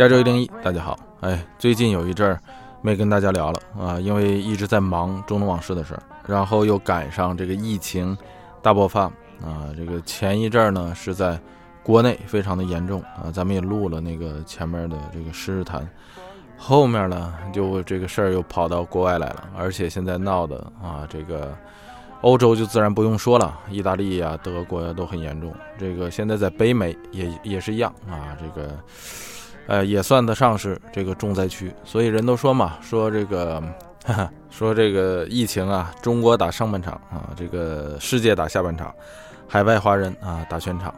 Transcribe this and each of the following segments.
加州一零一，大家好。哎，最近有一阵儿没跟大家聊了啊，因为一直在忙中东往事的事儿，然后又赶上这个疫情大爆发啊。这个前一阵儿呢是在国内非常的严重啊，咱们也录了那个前面的这个时事谈，后面呢就这个事儿又跑到国外来了，而且现在闹的啊，这个欧洲就自然不用说了，意大利呀、德国呀都很严重。这个现在在北美也也是一样啊，这个。呃，也算得上是这个重灾区，所以人都说嘛，说这个，哈哈，说这个疫情啊，中国打上半场啊，这个世界打下半场，海外华人啊打全场。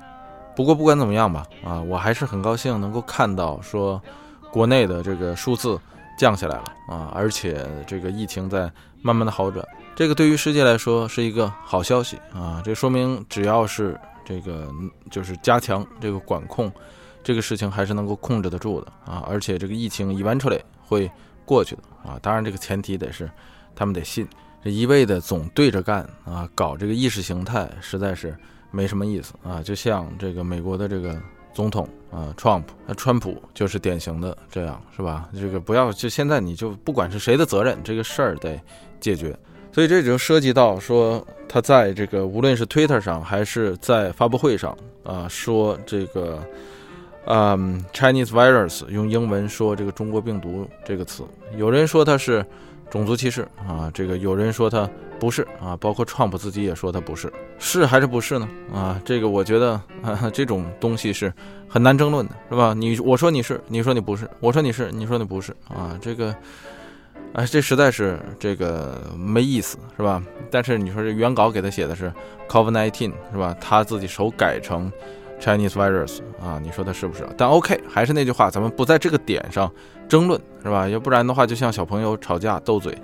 不过不管怎么样吧，啊，我还是很高兴能够看到说，国内的这个数字降下来了啊，而且这个疫情在慢慢的好转，这个对于世界来说是一个好消息啊，这说明只要是这个就是加强这个管控。这个事情还是能够控制得住的啊，而且这个疫情一完出来会过去的啊。当然，这个前提得是他们得信，这一味的总对着干啊，搞这个意识形态实在是没什么意思啊。就像这个美国的这个总统啊，Trump，那川普就是典型的这样，是吧？这个不要就现在你就不管是谁的责任，这个事儿得解决。所以这就涉及到说他在这个无论是 Twitter 上还是在发布会上啊，说这个。嗯，Chinese virus 用英文说这个中国病毒这个词，有人说它是种族歧视啊，这个有人说它不是啊，包括 Trump 自己也说它不是，是还是不是呢？啊，这个我觉得啊，这种东西是很难争论的，是吧？你我说你是，你说你不是，我说你是，你说你不是啊，这个，哎，这实在是这个没意思，是吧？但是你说这原稿给他写的是 COVID-19，是吧？他自己手改成。Chinese virus 啊，你说它是不是？但 OK，还是那句话，咱们不在这个点上争论，是吧？要不然的话，就像小朋友吵架斗嘴，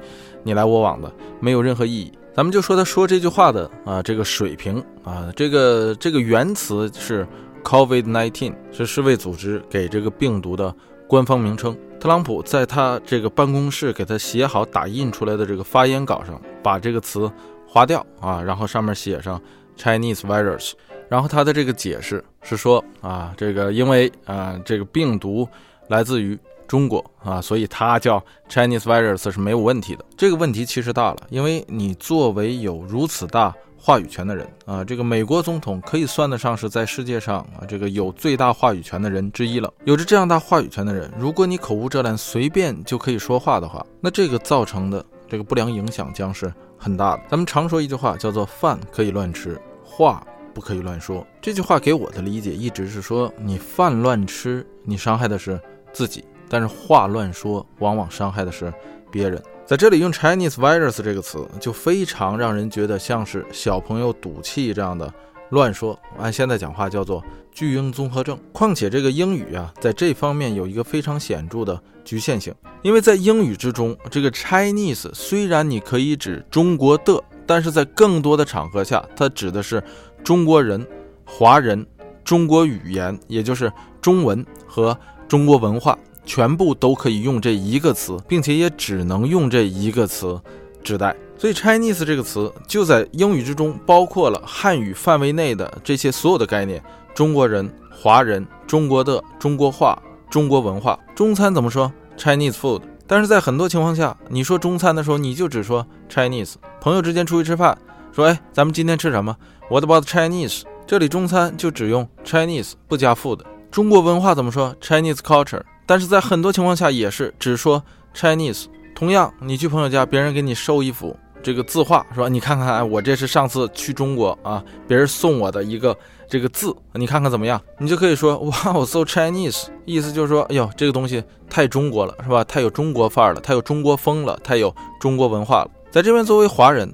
你来我往的，没有任何意义。咱们就说他说这句话的啊，这个水平啊，这个这个原词是 COVID-19，是世卫组织给这个病毒的官方名称。特朗普在他这个办公室给他写好打印出来的这个发言稿上，把这个词划掉啊，然后上面写上 Chinese virus。然后他的这个解释是说啊，这个因为啊这个病毒来自于中国啊，所以它叫 Chinese virus 是没有问题的。这个问题其实大了，因为你作为有如此大话语权的人啊，这个美国总统可以算得上是在世界上啊这个有最大话语权的人之一了。有着这样大话语权的人，如果你口无遮拦，随便就可以说话的话，那这个造成的这个不良影响将是很大的。咱们常说一句话叫做“饭可以乱吃，话”。不可以乱说这句话，给我的理解一直是说，你饭乱吃，你伤害的是自己；但是话乱说，往往伤害的是别人。在这里用 Chinese virus 这个词，就非常让人觉得像是小朋友赌气这样的乱说。按现在讲话叫做巨婴综合症。况且这个英语啊，在这方面有一个非常显著的局限性，因为在英语之中，这个 Chinese 虽然你可以指中国的，但是在更多的场合下，它指的是。中国人、华人、中国语言，也就是中文和中国文化，全部都可以用这一个词，并且也只能用这一个词指代。所以，Chinese 这个词就在英语之中，包括了汉语范围内的这些所有的概念：中国人、华人、中国的中国话、中国文化。中餐怎么说？Chinese food。但是在很多情况下，你说中餐的时候，你就只说 Chinese。朋友之间出去吃饭。说哎，咱们今天吃什么？What about Chinese？这里中餐就只用 Chinese，不加 food。中国文化怎么说？Chinese culture。但是在很多情况下也是只说 Chinese。同样，你去朋友家，别人给你收一幅这个字画，是吧？你看看，哎，我这是上次去中国啊，别人送我的一个这个字，你看看怎么样？你就可以说，哇，我 so Chinese，意思就是说，哎呦，这个东西太中国了，是吧？太有中国范儿了，太有中国风了，太有中国文化了。在这边作为华人。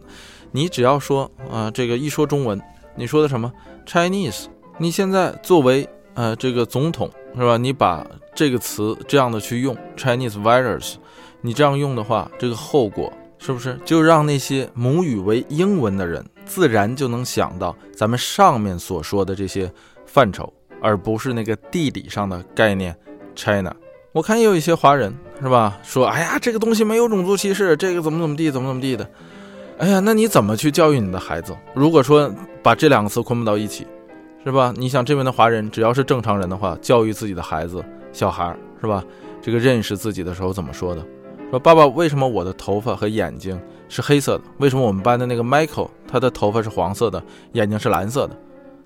你只要说啊，这个一说中文，你说的什么 Chinese？你现在作为呃这个总统是吧？你把这个词这样的去用 Chinese virus，你这样用的话，这个后果是不是就让那些母语为英文的人自然就能想到咱们上面所说的这些范畴，而不是那个地理上的概念 China？我看也有一些华人是吧，说哎呀，这个东西没有种族歧视，这个怎么怎么地，怎么怎么地的。哎呀，那你怎么去教育你的孩子？如果说把这两个词捆绑到一起，是吧？你想这边的华人，只要是正常人的话，教育自己的孩子、小孩，是吧？这个认识自己的时候怎么说的？说爸爸，为什么我的头发和眼睛是黑色的？为什么我们班的那个 Michael 他的头发是黄色的，眼睛是蓝色的？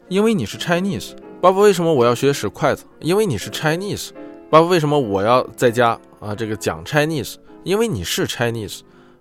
因为你是 Chinese。爸爸，为什么我要学使筷子？因为你是 Chinese。爸爸，为什么我要在家啊这个讲 Chinese？因为你是 Chinese。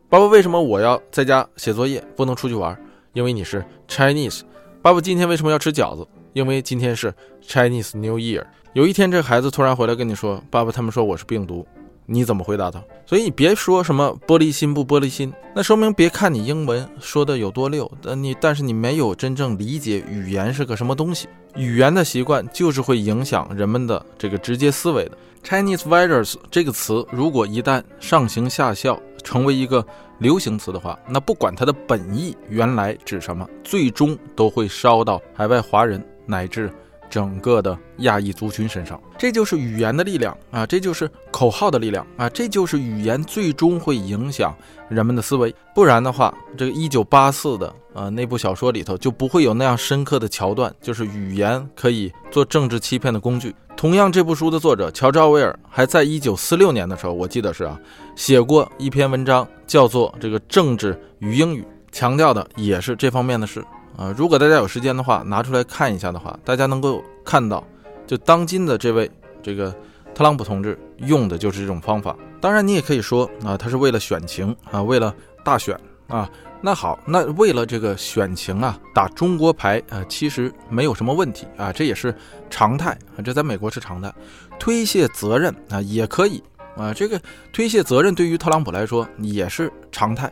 爸爸，为什么我要在家写作业，不能出去玩？因为你是 Chinese。爸爸，今天为什么要吃饺子？因为今天是 Chinese New Year。有一天，这孩子突然回来跟你说：“爸爸，他们说我是病毒。”你怎么回答他？所以你别说什么玻璃心不玻璃心，那说明别看你英文说的有多溜，但你但是你没有真正理解语言是个什么东西。语言的习惯就是会影响人们的这个直接思维的。Chinese virus 这个词，如果一旦上行下效，成为一个流行词的话，那不管它的本意原来指什么，最终都会烧到海外华人乃至。整个的亚裔族群身上，这就是语言的力量啊！这就是口号的力量啊！这就是语言最终会影响人们的思维。不然的话，这个一九八四的呃那部小说里头就不会有那样深刻的桥段，就是语言可以做政治欺骗的工具。同样，这部书的作者乔治奥威尔还在一九四六年的时候，我记得是啊，写过一篇文章，叫做《这个政治与英语》，强调的也是这方面的事。啊，如果大家有时间的话，拿出来看一下的话，大家能够看到，就当今的这位这个特朗普同志用的就是这种方法。当然，你也可以说啊，他是为了选情啊，为了大选啊。那好，那为了这个选情啊，打中国牌啊，其实没有什么问题啊，这也是常态啊，这在美国是常态。推卸责任啊，也可以啊，这个推卸责任对于特朗普来说也是常态。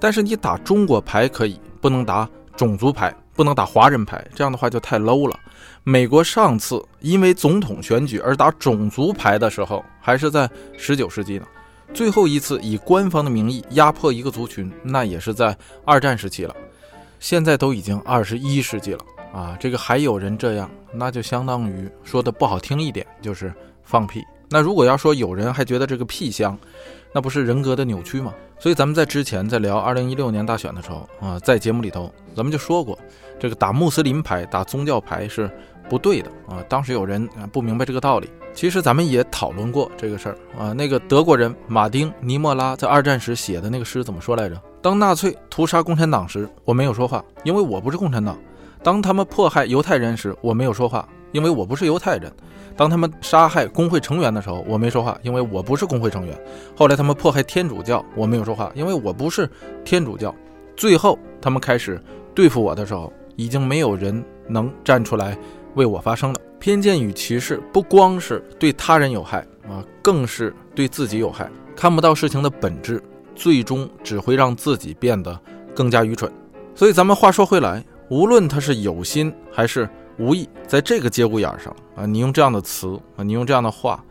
但是你打中国牌可以，不能打。种族牌不能打华人牌，这样的话就太 low 了。美国上次因为总统选举而打种族牌的时候，还是在十九世纪呢。最后一次以官方的名义压迫一个族群，那也是在二战时期了。现在都已经二十一世纪了啊，这个还有人这样，那就相当于说的不好听一点，就是放屁。那如果要说有人还觉得这个屁香，那不是人格的扭曲吗？所以咱们在之前在聊二零一六年大选的时候啊，在节目里头咱们就说过，这个打穆斯林牌、打宗教牌是不对的啊。当时有人啊不明白这个道理，其实咱们也讨论过这个事儿啊。那个德国人马丁·尼莫拉在二战时写的那个诗怎么说来着？当纳粹屠杀共产党时，我没有说话，因为我不是共产党；当他们迫害犹太人时，我没有说话，因为我不是犹太人。当他们杀害工会成员的时候，我没说话，因为我不是工会成员。后来他们迫害天主教，我没有说话，因为我不是天主教。最后他们开始对付我的时候，已经没有人能站出来为我发声了。偏见与歧视不光是对他人有害啊，更是对自己有害。看不到事情的本质，最终只会让自己变得更加愚蠢。所以咱们话说回来，无论他是有心还是。无意在这个节骨眼上啊，你用这样的词啊，你用这样的话，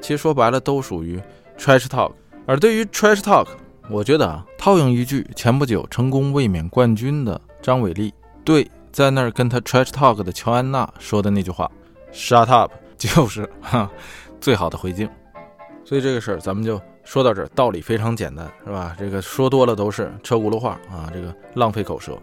其实说白了都属于 trash talk。而对于 trash talk，我觉得啊，套用一句前不久成功卫冕冠军的张伟丽对在那儿跟他 trash talk 的乔安娜说的那句话，shut up，就是哈最好的回敬。所以这个事儿咱们就说到这儿，道理非常简单，是吧？这个说多了都是车轱辘话啊，这个浪费口舌。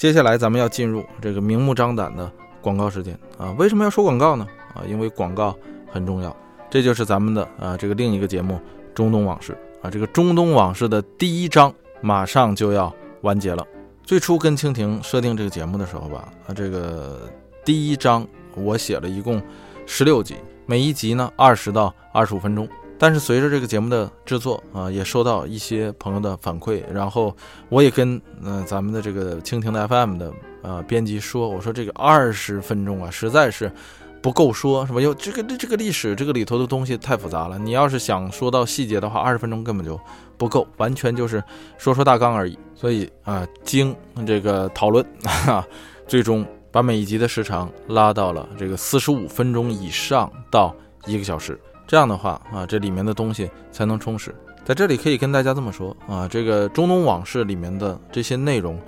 接下来咱们要进入这个明目张胆的广告时间啊！为什么要说广告呢？啊，因为广告很重要。这就是咱们的啊这个另一个节目《中东往事》啊，这个《中东往事》的第一章马上就要完结了。最初跟蜻蜓设定这个节目的时候吧，啊，这个第一章我写了一共十六集，每一集呢二十到二十五分钟。但是随着这个节目的制作啊，也收到一些朋友的反馈，然后我也跟嗯咱们的这个蜻蜓的 FM 的呃编辑说，我说这个二十分钟啊，实在是不够说，是吧？又这个这这个历史这个里头的东西太复杂了，你要是想说到细节的话，二十分钟根本就不够，完全就是说说大纲而已。所以啊，经这个讨论啊，最终把每一集的时长拉到了这个四十五分钟以上到一个小时。这样的话啊，这里面的东西才能充实。在这里可以跟大家这么说啊，这个中东往事里面的这些内容，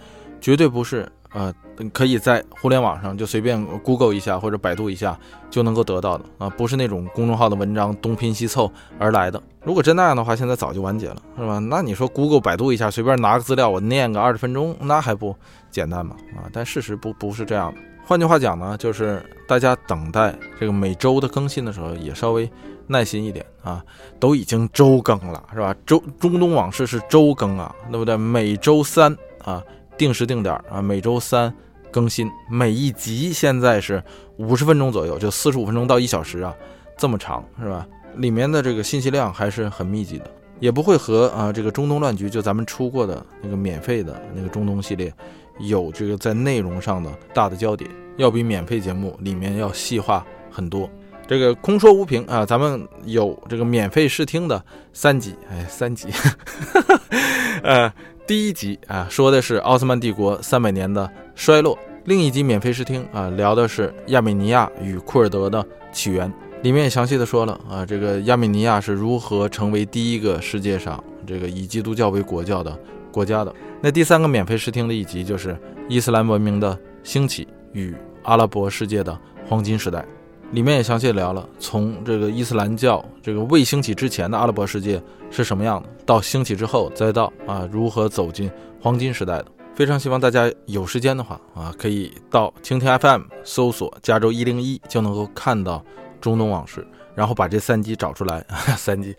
绝对不是呃可以在互联网上就随便 Google 一下或者百度一下就能够得到的啊，不是那种公众号的文章东拼西凑而来的。如果真那样的话，现在早就完结了，是吧？那你说 Google 百度一下，随便拿个资料我念个二十分钟，那还不简单吗？啊，但事实不不是这样的。换句话讲呢，就是大家等待这个每周的更新的时候，也稍微耐心一点啊。都已经周更了，是吧？周中东往事是周更啊，对不对？每周三啊，定时定点啊，每周三更新，每一集现在是五十分钟左右，就四十五分钟到一小时啊，这么长是吧？里面的这个信息量还是很密集的，也不会和啊这个中东乱局就咱们出过的那个免费的那个中东系列。有这个在内容上的大的交点，要比免费节目里面要细化很多。这个空说无凭啊，咱们有这个免费试听的三集，哎，三集，呃，第一集啊说的是奥斯曼帝国三百年的衰落，另一集免费试听啊聊的是亚美尼亚与库尔德的起源，里面详细的说了啊这个亚美尼亚是如何成为第一个世界上这个以基督教为国教的国家的。那第三个免费试听的一集就是伊斯兰文明的兴起与阿拉伯世界的黄金时代，里面也详细聊了从这个伊斯兰教这个未兴起之前的阿拉伯世界是什么样的，到兴起之后，再到啊如何走进黄金时代的。非常希望大家有时间的话啊，可以到蜻蜓 FM 搜索加州一零一，就能够看到中东往事。然后把这三集找出来，三集，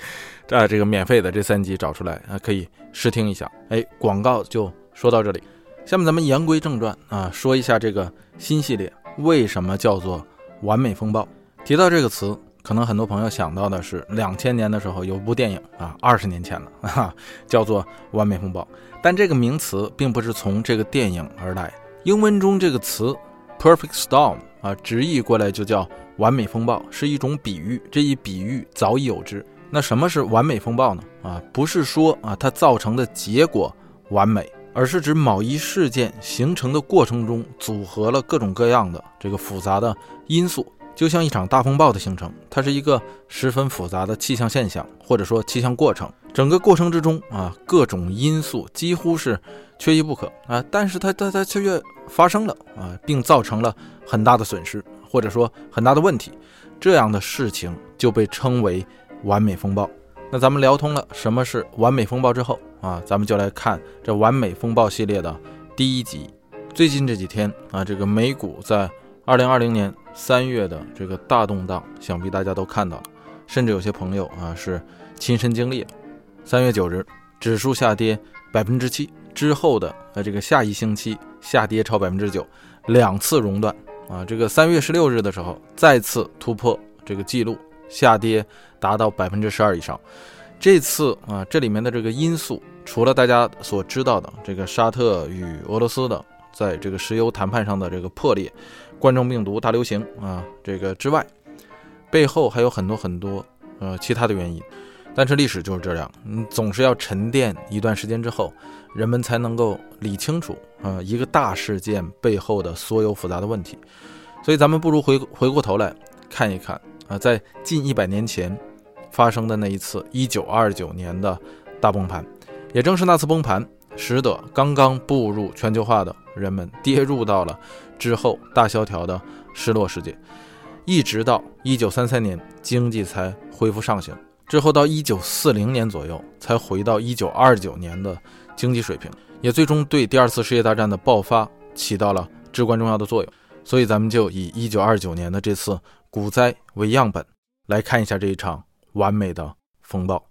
啊，这个免费的这三集找出来啊，可以试听一下。哎，广告就说到这里，下面咱们言归正传啊，说一下这个新系列为什么叫做“完美风暴”。提到这个词，可能很多朋友想到的是两千年的时候有部电影啊，二十年前了 啊，叫做《完美风暴》。但这个名词并不是从这个电影而来，英文中这个词 “perfect storm” 啊，直译过来就叫。完美风暴是一种比喻，这一比喻早已有之。那什么是完美风暴呢？啊，不是说啊它造成的结果完美，而是指某一事件形成的过程中组合了各种各样的这个复杂的因素，就像一场大风暴的形成，它是一个十分复杂的气象现象，或者说气象过程。整个过程之中啊，各种因素几乎是缺一不可啊，但是它它它却发生了啊，并造成了很大的损失。或者说很大的问题，这样的事情就被称为完美风暴。那咱们聊通了什么是完美风暴之后啊，咱们就来看这完美风暴系列的第一集。最近这几天啊，这个美股在二零二零年三月的这个大动荡，想必大家都看到了，甚至有些朋友啊是亲身经历了。三月九日，指数下跌百分之七之后的呃这个下一星期下跌超百分之九，两次熔断。啊，这个三月十六日的时候再次突破这个记录，下跌达到百分之十二以上。这次啊，这里面的这个因素，除了大家所知道的这个沙特与俄罗斯的在这个石油谈判上的这个破裂、冠状病毒大流行啊这个之外，背后还有很多很多呃其他的原因。但是历史就是这样，你，总是要沉淀一段时间之后，人们才能够理清楚啊一个大事件背后的所有复杂的问题。所以咱们不如回回过头来看一看啊，在近一百年前发生的那一次一九二九年的大崩盘，也正是那次崩盘，使得刚刚步入全球化的人们跌入到了之后大萧条的失落世界，一直到一九三三年经济才恢复上行。之后到一九四零年左右才回到一九二九年的经济水平，也最终对第二次世界大战的爆发起到了至关重要的作用。所以咱们就以一九二九年的这次股灾为样本，来看一下这一场完美的风暴。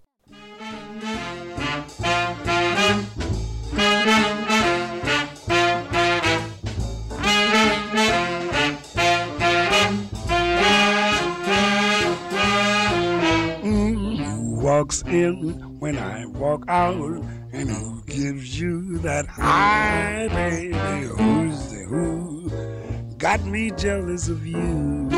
walks in when I walk out, and who gives you that high, baby? Who's the who got me jealous of you?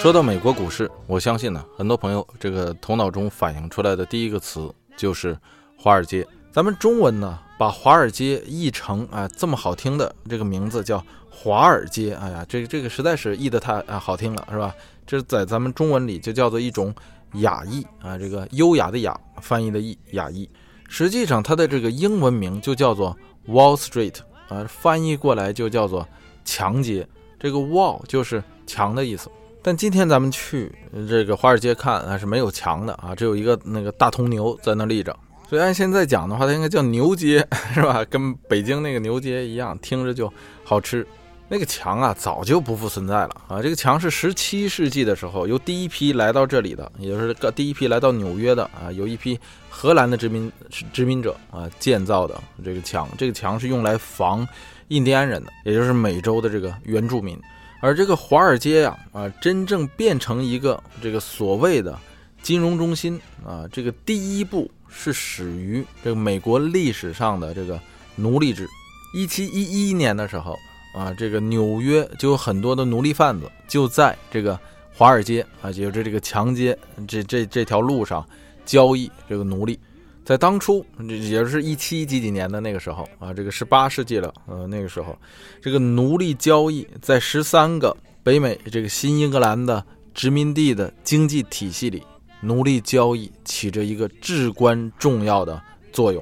说到美国股市，我相信呢，很多朋友这个头脑中反映出来的第一个词就是华尔街。咱们中文呢，把华尔街译成啊这么好听的这个名字叫华尔街。哎呀，这个这个实在是译得太啊好听了，是吧？这在咱们中文里就叫做一种。雅译啊，这个优雅的雅翻译的译雅译，实际上它的这个英文名就叫做 Wall Street 啊，翻译过来就叫做墙街。这个 Wall 就是墙的意思，但今天咱们去这个华尔街看啊是没有墙的啊，只有一个那个大铜牛在那立着。所以按现在讲的话，它应该叫牛街 是吧？跟北京那个牛街一样，听着就好吃。那个墙啊，早就不复存在了啊！这个墙是十七世纪的时候由第一批来到这里的，也就是第一批来到纽约的啊，有一批荷兰的殖民殖民者啊建造的这个墙。这个墙是用来防印第安人的，也就是美洲的这个原住民。而这个华尔街呀啊，真正变成一个这个所谓的金融中心啊，这个第一步是始于这个美国历史上的这个奴隶制。一七一一年的时候。啊，这个纽约就有很多的奴隶贩子，就在这个华尔街啊，也就是这个强街这这这条路上交易这个奴隶。在当初，也就是一七几几年的那个时候啊，这个十八世纪了，呃，那个时候，这个奴隶交易在十三个北美这个新英格兰的殖民地的经济体系里，奴隶交易起着一个至关重要的作用。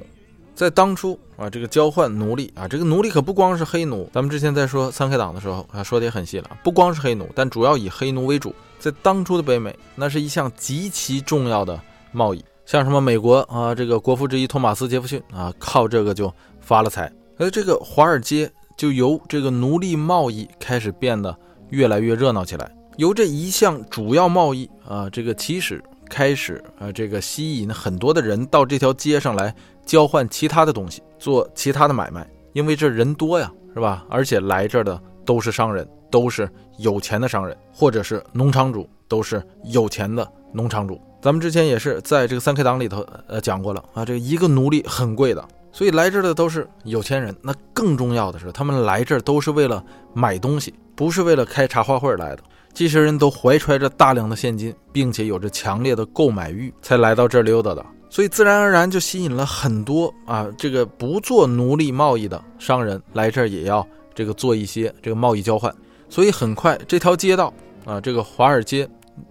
在当初啊，这个交换奴隶啊，这个奴隶可不光是黑奴。咱们之前在说三 K 党的时候啊，说的也很细了，不光是黑奴，但主要以黑奴为主。在当初的北美，那是一项极其重要的贸易。像什么美国啊，这个国父之一托马斯·杰弗逊啊，靠这个就发了财。而这个华尔街就由这个奴隶贸易开始变得越来越热闹起来。由这一项主要贸易啊，这个起始开始啊，这个吸引很多的人到这条街上来。交换其他的东西，做其他的买卖，因为这人多呀，是吧？而且来这儿的都是商人，都是有钱的商人，或者是农场主，都是有钱的农场主。咱们之前也是在这个三 K 党里头呃讲过了啊，这一个奴隶很贵的，所以来这儿的都是有钱人。那更重要的是，他们来这儿都是为了买东西，不是为了开茶话会来的。这些人都怀揣着大量的现金，并且有着强烈的购买欲，才来到这儿溜达的。所以自然而然就吸引了很多啊，这个不做奴隶贸易的商人来这儿也要这个做一些这个贸易交换。所以很快这条街道啊，这个华尔街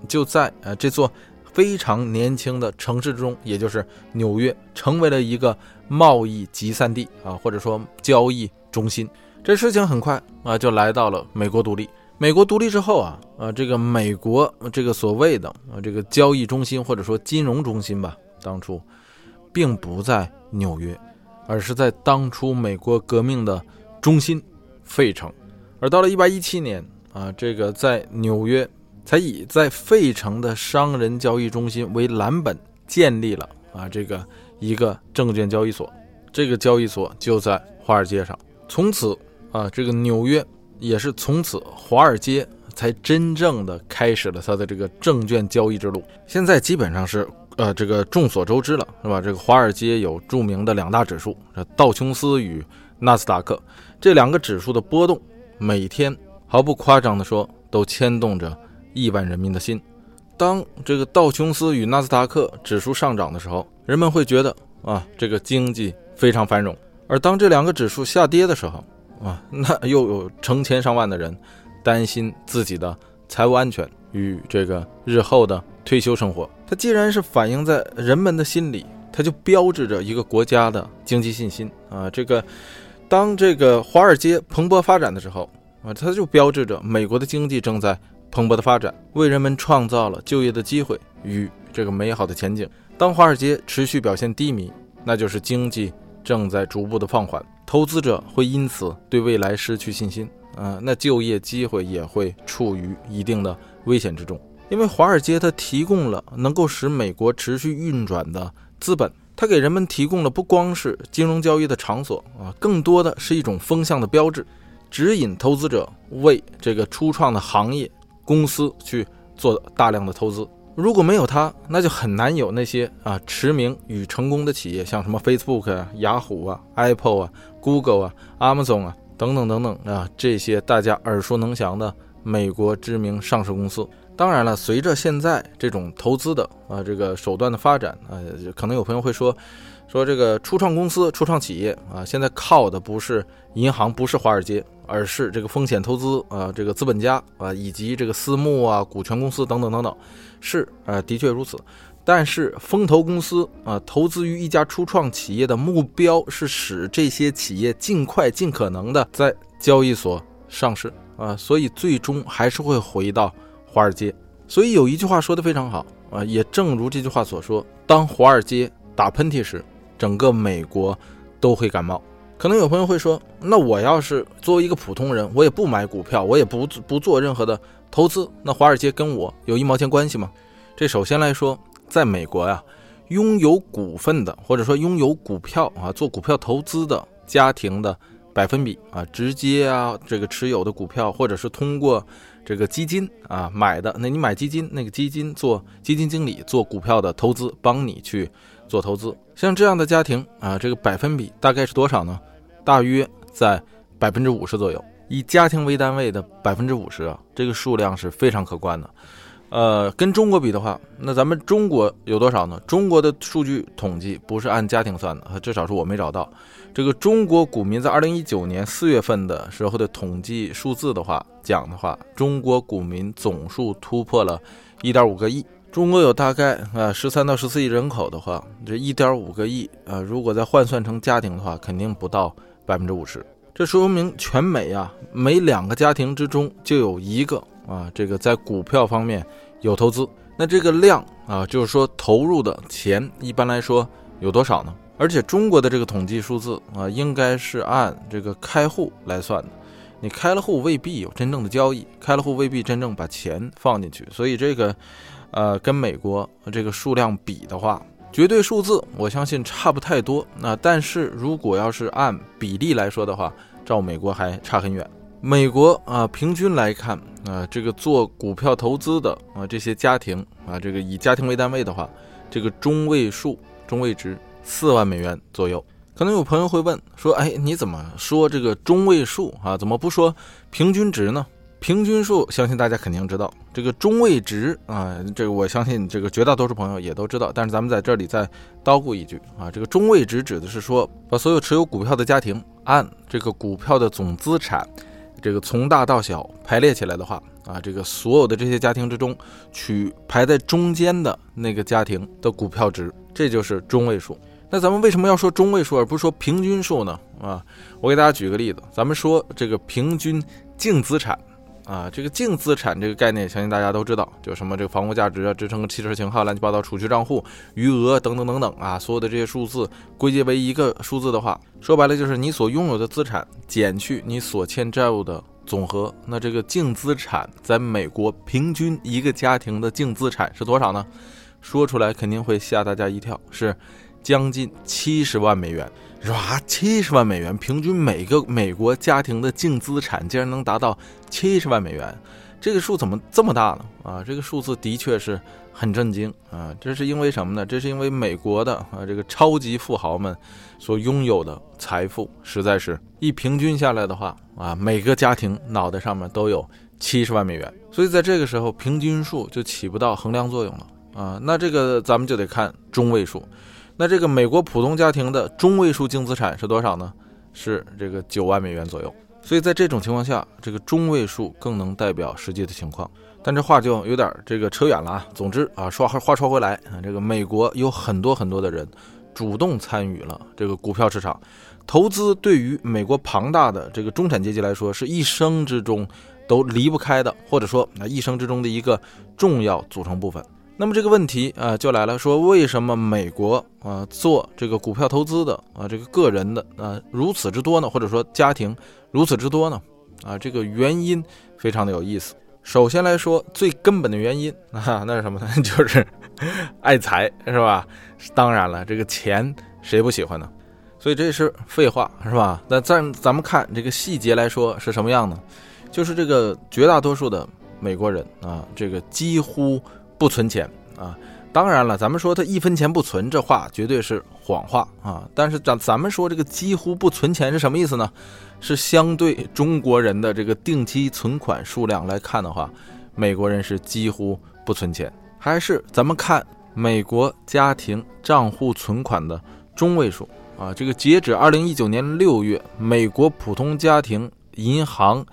就在啊这座非常年轻的城市之中，也就是纽约，成为了一个贸易集散地啊，或者说交易中心。这事情很快啊就来到了美国独立。美国独立之后啊，啊这个美国这个所谓的啊这个交易中心或者说金融中心吧。当初，并不在纽约，而是在当初美国革命的中心费城。而到了一八一七年啊，这个在纽约才以在费城的商人交易中心为蓝本建立了啊这个一个证券交易所。这个交易所就在华尔街上。从此啊，这个纽约也是从此华尔街才真正的开始了它的这个证券交易之路。现在基本上是。呃，这个众所周知了，是吧？这个华尔街有著名的两大指数，道琼斯与纳斯达克这两个指数的波动，每天毫不夸张地说，都牵动着亿万人民的心。当这个道琼斯与纳斯达克指数上涨的时候，人们会觉得啊，这个经济非常繁荣；而当这两个指数下跌的时候，啊，那又有成千上万的人担心自己的财务安全与这个日后的退休生活。它既然是反映在人们的心里，它就标志着一个国家的经济信心啊。这个，当这个华尔街蓬勃发展的时候啊，它就标志着美国的经济正在蓬勃的发展，为人们创造了就业的机会与这个美好的前景。当华尔街持续表现低迷，那就是经济正在逐步的放缓，投资者会因此对未来失去信心啊，那就业机会也会处于一定的危险之中。因为华尔街它提供了能够使美国持续运转的资本，它给人们提供了不光是金融交易的场所啊，更多的是一种风向的标志，指引投资者为这个初创的行业公司去做大量的投资。如果没有它，那就很难有那些啊驰名与成功的企业，像什么 Facebook 啊、雅虎啊、Apple 啊、Google 啊、Amazon 啊等等等等啊这些大家耳熟能详的美国知名上市公司。当然了，随着现在这种投资的啊这个手段的发展啊，可能有朋友会说，说这个初创公司、初创企业啊，现在靠的不是银行，不是华尔街，而是这个风险投资啊，这个资本家啊，以及这个私募啊、股权公司等等等等，是啊，的确如此。但是风投公司啊，投资于一家初创企业的目标是使这些企业尽快、尽可能的在交易所上市啊，所以最终还是会回到。华尔街，所以有一句话说的非常好啊，也正如这句话所说，当华尔街打喷嚏时，整个美国都会感冒。可能有朋友会说，那我要是作为一个普通人，我也不买股票，我也不不做任何的投资，那华尔街跟我有一毛钱关系吗？这首先来说，在美国呀，拥有股份的或者说拥有股票啊，做股票投资的家庭的百分比啊，直接啊这个持有的股票，或者是通过这个基金啊买的，那你买基金，那个基金做基金经理做股票的投资，帮你去。做投资，像这样的家庭啊，这个百分比大概是多少呢？大约在百分之五十左右。以家庭为单位的百分之五十啊，这个数量是非常可观的。呃，跟中国比的话，那咱们中国有多少呢？中国的数据统计不是按家庭算的，至少是我没找到。这个中国股民在二零一九年四月份的时候的统计数字的话讲的话，中国股民总数突破了一点五个亿。中国有大概啊十三到十四亿人口的话，这一点五个亿啊，如果再换算成家庭的话，肯定不到百分之五十。这说明全美啊，每两个家庭之中就有一个啊，这个在股票方面有投资。那这个量啊，就是说投入的钱，一般来说有多少呢？而且中国的这个统计数字啊，应该是按这个开户来算的。你开了户未必有真正的交易，开了户未必真正把钱放进去，所以这个。呃，跟美国这个数量比的话，绝对数字我相信差不太多。那但是如果要是按比例来说的话，照美国还差很远。美国啊，平均来看啊，这个做股票投资的啊这些家庭啊，这个以家庭为单位的话，这个中位数中位值四万美元左右。可能有朋友会问说，哎，你怎么说这个中位数啊？怎么不说平均值呢？平均数，相信大家肯定知道。这个中位值啊，这个我相信这个绝大多数朋友也都知道。但是咱们在这里再叨咕一句啊，这个中位值指的是说，把所有持有股票的家庭按这个股票的总资产，这个从大到小排列起来的话啊，这个所有的这些家庭之中，取排在中间的那个家庭的股票值，这就是中位数。那咱们为什么要说中位数而不是说平均数呢？啊，我给大家举个例子，咱们说这个平均净资产。啊，这个净资产这个概念，相信大家都知道，就什么这个房屋价值啊、支撑汽车型号、乱七八糟储蓄账户余额等等等等啊，所有的这些数字归结为一个数字的话，说白了就是你所拥有的资产减去你所欠债务的总和。那这个净资产在美国平均一个家庭的净资产是多少呢？说出来肯定会吓大家一跳，是将近七十万美元。说啊，七十万美元，平均每个美国家庭的净资产竟然能达到七十万美元，这个数怎么这么大呢？啊，这个数字的确是很震惊啊！这是因为什么呢？这是因为美国的啊这个超级富豪们所拥有的财富，实在是一平均下来的话啊，每个家庭脑袋上面都有七十万美元，所以在这个时候，平均数就起不到衡量作用了啊。那这个咱们就得看中位数。那这个美国普通家庭的中位数净资产是多少呢？是这个九万美元左右。所以在这种情况下，这个中位数更能代表实际的情况。但这话就有点这个扯远了啊。总之啊，说话说回来啊，这个美国有很多很多的人主动参与了这个股票市场投资，对于美国庞大的这个中产阶级来说，是一生之中都离不开的，或者说那一生之中的一个重要组成部分。那么这个问题啊就来了，说为什么美国啊做这个股票投资的啊这个个人的啊如此之多呢？或者说家庭如此之多呢？啊，这个原因非常的有意思。首先来说，最根本的原因啊，那是什么呢？就是爱财，是吧？当然了，这个钱谁不喜欢呢？所以这是废话，是吧？那咱咱们看这个细节来说是什么样呢？就是这个绝大多数的美国人啊，这个几乎。不存钱啊，当然了，咱们说他一分钱不存，这话绝对是谎话啊。但是咱咱们说这个几乎不存钱是什么意思呢？是相对中国人的这个定期存款数量来看的话，美国人是几乎不存钱。还是咱们看美国家庭账户存款的中位数啊，这个截止二零一九年六月，美国普通家庭银行。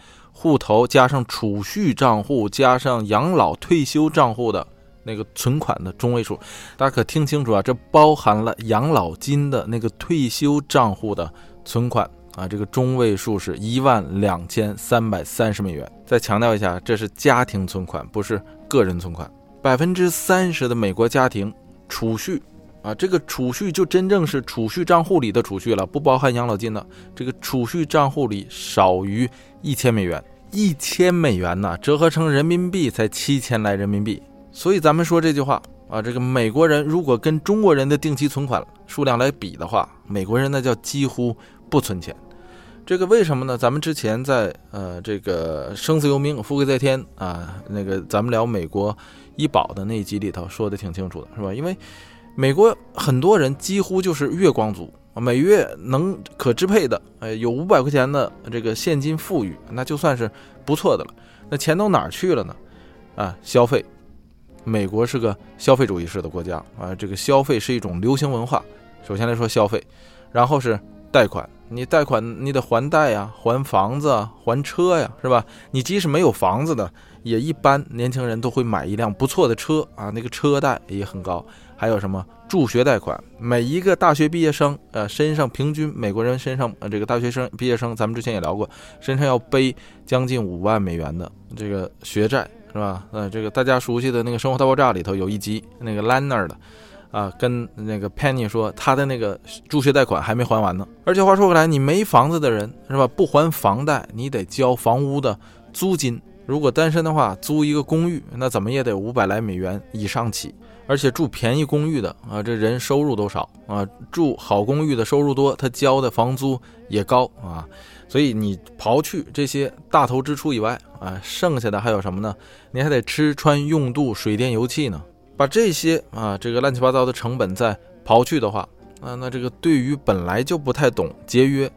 户头加上储蓄账户加上养老退休账户的那个存款的中位数，大家可听清楚啊！这包含了养老金的那个退休账户的存款啊，这个中位数是一万两千三百三十美元。再强调一下，这是家庭存款，不是个人存款。百分之三十的美国家庭储蓄啊，这个储蓄就真正是储蓄账户里的储蓄了，不包含养老金的。这个储蓄账户里少于一千美元，一千美元呢，折合成人民币才七千来人民币。所以咱们说这句话啊，这个美国人如果跟中国人的定期存款数量来比的话，美国人那叫几乎不存钱。这个为什么呢？咱们之前在呃这个生死由命，富贵在天啊，那个咱们聊美国医保的那一集里头说的挺清楚的，是吧？因为美国很多人几乎就是月光族，每月能可支配的，呃，有五百块钱的这个现金富裕，那就算是不错的了。那钱都哪儿去了呢？啊，消费。美国是个消费主义式的国家啊，这个消费是一种流行文化。首先来说消费，然后是贷款。你贷款你得还贷呀，还房子，还车呀，是吧？你即使没有房子的，也一般年轻人都会买一辆不错的车啊，那个车贷也很高。还有什么助学贷款？每一个大学毕业生，呃，身上平均美国人身上，呃，这个大学生毕业生，咱们之前也聊过，身上要背将近五万美元的这个学债，是吧？呃，这个大家熟悉的那个《生活大爆炸》里头有一集，那个 Leonard 啊，跟那个 Penny 说，他的那个助学贷款还没还完呢。而且话说回来，你没房子的人，是吧？不还房贷，你得交房屋的租金。如果单身的话，租一个公寓，那怎么也得五百来美元以上起。而且住便宜公寓的啊，这人收入都少啊；住好公寓的收入多，他交的房租也高啊。所以你刨去这些大头支出以外啊，剩下的还有什么呢？你还得吃穿用度、水电油气呢。把这些啊，这个乱七八糟的成本再刨去的话啊，那这个对于本来就不太懂节约、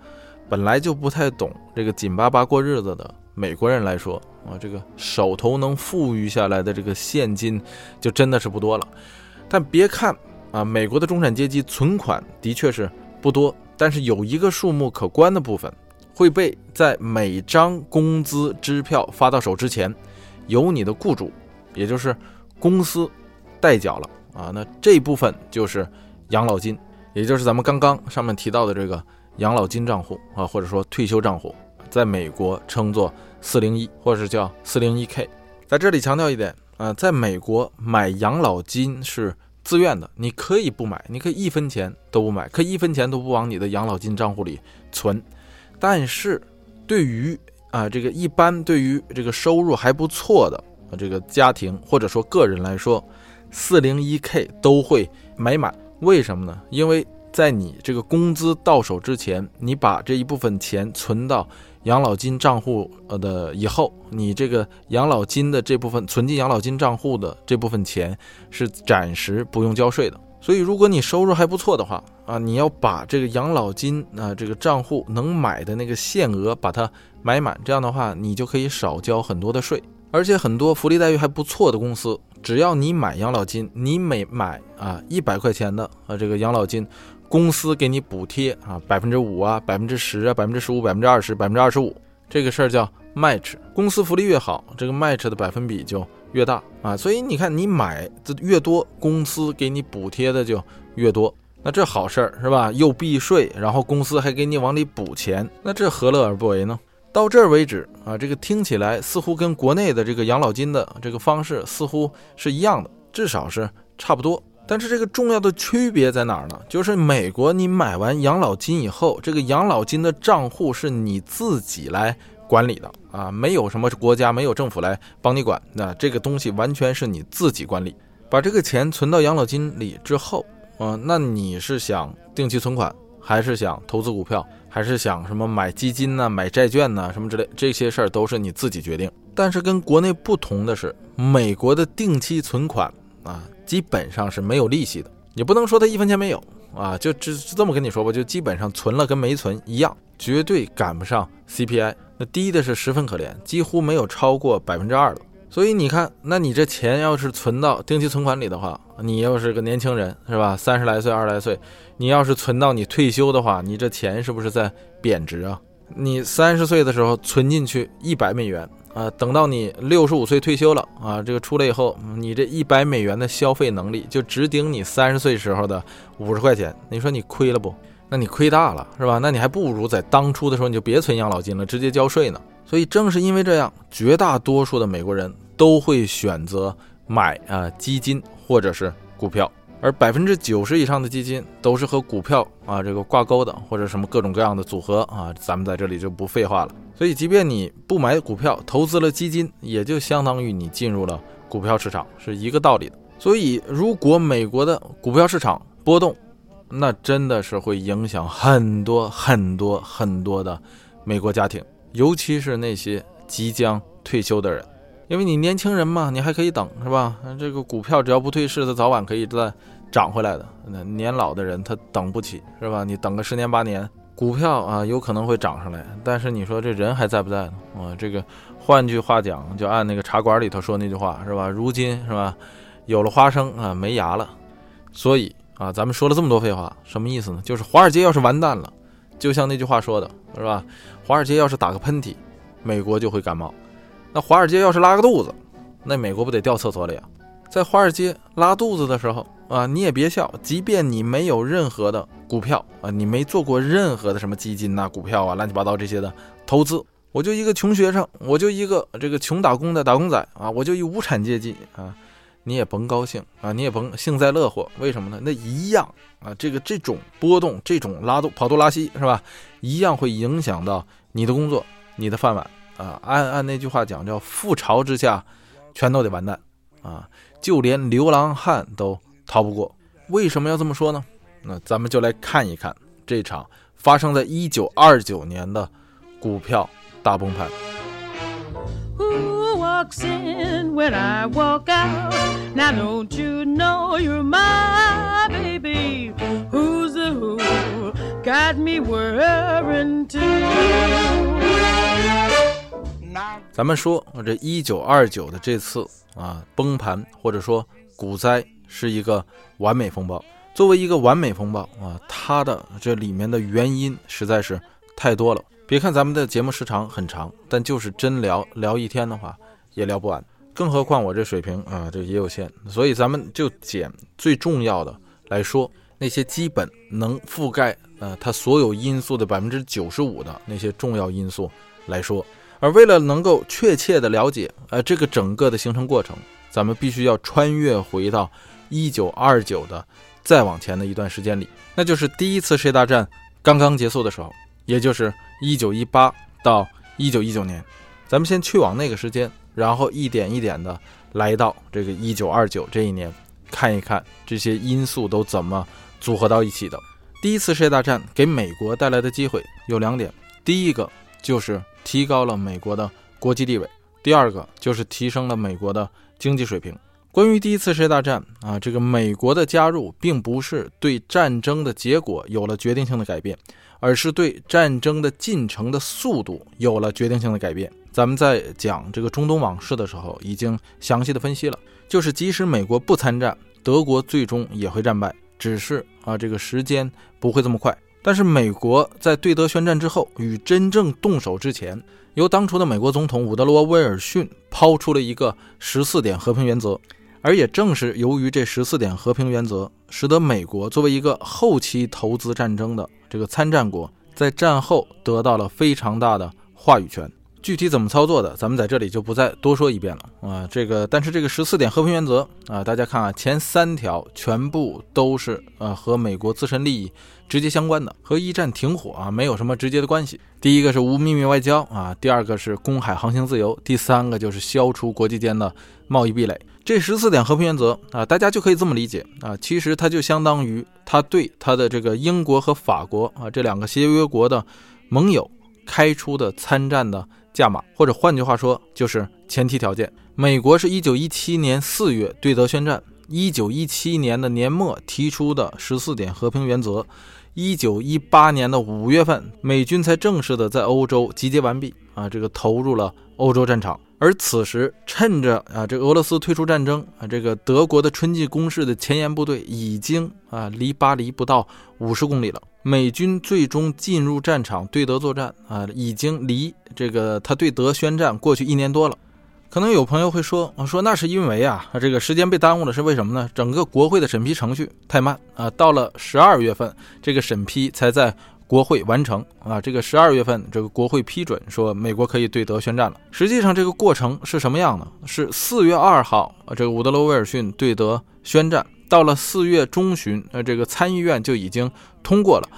本来就不太懂这个紧巴巴过日子的美国人来说。啊，这个手头能富裕下来的这个现金，就真的是不多了。但别看啊，美国的中产阶级存款的确是不多，但是有一个数目可观的部分，会被在每张工资支票发到手之前，由你的雇主，也就是公司代缴了啊。那这部分就是养老金，也就是咱们刚刚上面提到的这个养老金账户啊，或者说退休账户，在美国称作。四零一，或者是叫四零一 K，在这里强调一点，呃，在美国买养老金是自愿的，你可以不买，你可以一分钱都不买，可以一分钱都不往你的养老金账户里存。但是，对于啊这个一般对于这个收入还不错的这个家庭或者说个人来说，四零一 K 都会买满。为什么呢？因为在你这个工资到手之前，你把这一部分钱存到。养老金账户呃的以后，你这个养老金的这部分存进养老金账户的这部分钱是暂时不用交税的。所以，如果你收入还不错的话啊，你要把这个养老金啊这个账户能买的那个限额把它买满，这样的话你就可以少交很多的税。而且很多福利待遇还不错的公司，只要你买养老金，你每买啊一百块钱的啊这个养老金。公司给你补贴啊，百分之五啊，百分之十啊，百分之十五，百分之二十，百分之二十五，这个事儿叫 match。公司福利越好，这个 match 的百分比就越大啊。所以你看，你买的越多，公司给你补贴的就越多。那这好事儿是吧？又避税，然后公司还给你往里补钱，那这何乐而不为呢？到这儿为止啊，这个听起来似乎跟国内的这个养老金的这个方式似乎是一样的，至少是差不多。但是这个重要的区别在哪儿呢？就是美国，你买完养老金以后，这个养老金的账户是你自己来管理的啊，没有什么国家，没有政府来帮你管，那这个东西完全是你自己管理。把这个钱存到养老金里之后，啊，那你是想定期存款，还是想投资股票，还是想什么买基金呢、买债券呢，什么之类，这些事儿都是你自己决定。但是跟国内不同的是，美国的定期存款啊。基本上是没有利息的，你不能说他一分钱没有啊，就这这么跟你说吧，就基本上存了跟没存一样，绝对赶不上 CPI，那低的是十分可怜，几乎没有超过百分之二的。所以你看，那你这钱要是存到定期存款里的话，你要是个年轻人是吧，三十来岁、二十来岁，你要是存到你退休的话，你这钱是不是在贬值啊？你三十岁的时候存进去一百美元。啊，等到你六十五岁退休了啊，这个出来以后，你这一百美元的消费能力就只顶你三十岁时候的五十块钱。你说你亏了不？那你亏大了，是吧？那你还不如在当初的时候你就别存养老金了，直接交税呢。所以正是因为这样，绝大多数的美国人都会选择买啊基金或者是股票。而百分之九十以上的基金都是和股票啊这个挂钩的，或者什么各种各样的组合啊，咱们在这里就不废话了。所以，即便你不买股票，投资了基金，也就相当于你进入了股票市场，是一个道理的。所以，如果美国的股票市场波动，那真的是会影响很多很多很多的美国家庭，尤其是那些即将退休的人。因为你年轻人嘛，你还可以等，是吧？这个股票只要不退市，它早晚可以在涨回来的。那年老的人他等不起，是吧？你等个十年八年，股票啊有可能会涨上来，但是你说这人还在不在呢？啊，这个换句话讲，就按那个茶馆里头说那句话，是吧？如今是吧，有了花生啊，没牙了。所以啊，咱们说了这么多废话，什么意思呢？就是华尔街要是完蛋了，就像那句话说的，是吧？华尔街要是打个喷嚏，美国就会感冒。那华尔街要是拉个肚子，那美国不得掉厕所里啊？在华尔街拉肚子的时候啊，你也别笑，即便你没有任何的股票啊，你没做过任何的什么基金呐、股票啊、乱七八糟这些的投资，我就一个穷学生，我就一个这个穷打工的打工仔啊，我就一无产阶级啊，你也甭高兴啊，你也甭幸灾乐祸，为什么呢？那一样啊，这个这种波动、这种拉肚跑肚拉稀是吧？一样会影响到你的工作、你的饭碗。啊，按按那句话讲，叫覆巢之下，全都得完蛋啊！就连流浪汉都逃不过。为什么要这么说呢？那咱们就来看一看这场发生在一九二九年的股票大崩盘。咱们说，这一九二九的这次啊崩盘，或者说股灾，是一个完美风暴。作为一个完美风暴啊，它的这里面的原因实在是太多了。别看咱们的节目时长很长，但就是真聊聊一天的话，也聊不完。更何况我这水平啊，这也有限，所以咱们就捡最重要的来说，那些基本能覆盖呃它所有因素的百分之九十五的那些重要因素来说。而为了能够确切的了解，呃，这个整个的形成过程，咱们必须要穿越回到一九二九的再往前的一段时间里，那就是第一次世界大战刚刚结束的时候，也就是一九一八到一九一九年。咱们先去往那个时间，然后一点一点的来到这个一九二九这一年，看一看这些因素都怎么组合到一起的。第一次世界大战给美国带来的机会有两点，第一个就是。提高了美国的国际地位。第二个就是提升了美国的经济水平。关于第一次世界大战啊，这个美国的加入并不是对战争的结果有了决定性的改变，而是对战争的进程的速度有了决定性的改变。咱们在讲这个中东往事的时候，已经详细的分析了，就是即使美国不参战，德国最终也会战败，只是啊这个时间不会这么快。但是美国在对德宣战之后，与真正动手之前，由当初的美国总统伍德罗·威尔逊抛出了一个十四点和平原则，而也正是由于这十四点和平原则，使得美国作为一个后期投资战争的这个参战国，在战后得到了非常大的话语权。具体怎么操作的，咱们在这里就不再多说一遍了啊。这个，但是这个十四点和平原则啊，大家看啊，前三条全部都是呃和美国自身利益直接相关的，和一战停火啊没有什么直接的关系。第一个是无秘密外交啊，第二个是公海航行自由，第三个就是消除国际间的贸易壁垒。这十四点和平原则啊，大家就可以这么理解啊，其实它就相当于他对他的这个英国和法国啊这两个协约国的盟友开出的参战的。价码，或者换句话说，就是前提条件。美国是一九一七年四月对德宣战，一九一七年的年末提出的十四点和平原则，一九一八年的五月份，美军才正式的在欧洲集结完毕，啊，这个投入了欧洲战场。而此时，趁着啊，这俄罗斯退出战争，啊，这个德国的春季攻势的前沿部队已经啊，离巴黎不到五十公里了。美军最终进入战场对德作战啊，已经离这个他对德宣战过去一年多了。可能有朋友会说，说那是因为啊，这个时间被耽误了，是为什么呢？整个国会的审批程序太慢啊，到了十二月份，这个审批才在国会完成啊。这个十二月份，这个国会批准说美国可以对德宣战了。实际上，这个过程是什么样的？是四月二号，这个伍德罗·威尔逊对德宣战，到了四月中旬，呃，这个参议院就已经通过了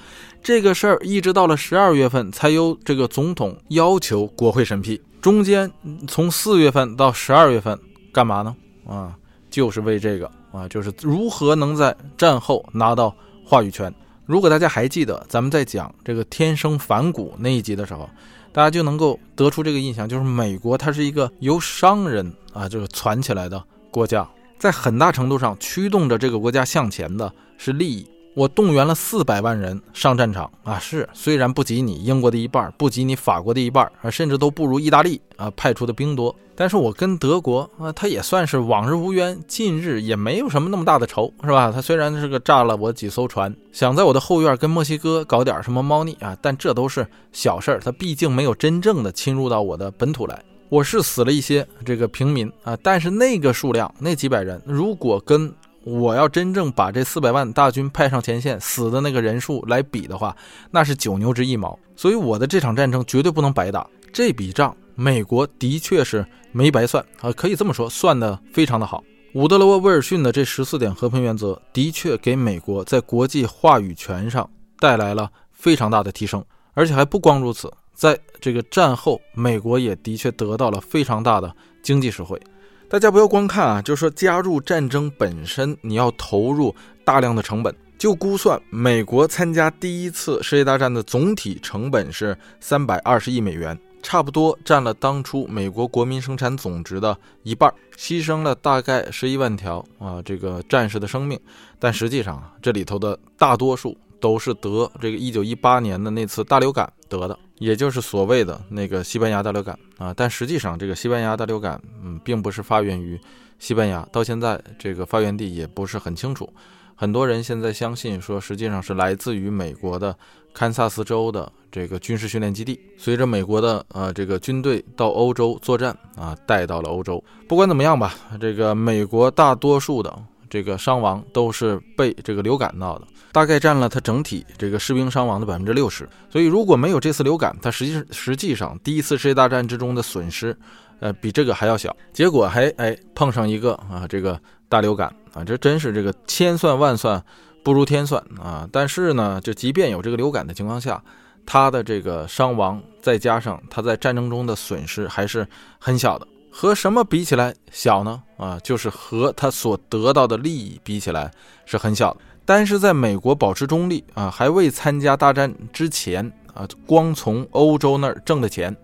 这个事儿，一直到了十二月份才由这个总统要求国会审批。中间从四月份到十二月份干嘛呢？啊，就是为这个啊，就是如何能在战后拿到话语权。如果大家还记得咱们在讲这个天生反骨那一集的时候，大家就能够得出这个印象，就是美国它是一个由商人啊就是攒起来的国家。在很大程度上驱动着这个国家向前的是利益。我动员了四百万人上战场啊，是虽然不及你英国的一半，不及你法国的一半啊，甚至都不如意大利啊派出的兵多，但是我跟德国啊，他也算是往日无冤，近日也没有什么那么大的仇，是吧？他虽然是个炸了我几艘船，想在我的后院跟墨西哥搞点什么猫腻啊，但这都是小事儿，他毕竟没有真正的侵入到我的本土来。我是死了一些这个平民啊，但是那个数量那几百人，如果跟我要真正把这四百万大军派上前线，死的那个人数来比的话，那是九牛之一毛。所以我的这场战争绝对不能白打，这笔账美国的确是没白算啊，可以这么说，算的非常的好。伍德罗·威尔逊的这十四点和平原则，的确给美国在国际话语权上带来了非常大的提升，而且还不光如此。在这个战后，美国也的确得到了非常大的经济实惠。大家不要光看啊，就是说加入战争本身，你要投入大量的成本。就估算美国参加第一次世界大战的总体成本是三百二十亿美元，差不多占了当初美国国民生产总值的一半，牺牲了大概十一万条啊这个战士的生命。但实际上啊，这里头的大多数都是得这个一九一八年的那次大流感得的。也就是所谓的那个西班牙大流感啊，但实际上这个西班牙大流感，嗯，并不是发源于西班牙，到现在这个发源地也不是很清楚。很多人现在相信说，实际上是来自于美国的堪萨斯州的这个军事训练基地，随着美国的呃这个军队到欧洲作战啊，带到了欧洲。不管怎么样吧，这个美国大多数的这个伤亡都是被这个流感闹的。大概占了它整体这个士兵伤亡的百分之六十，所以如果没有这次流感，它实际实际上第一次世界大战之中的损失，呃，比这个还要小。结果还哎碰上一个啊这个大流感啊，这真是这个千算万算不如天算啊！但是呢，就即便有这个流感的情况下，它的这个伤亡再加上它在战争中的损失还是很小的。和什么比起来小呢？啊，就是和他所得到的利益比起来是很小的。但是在美国保持中立啊，还未参加大战之前啊，光从欧洲那儿挣的钱，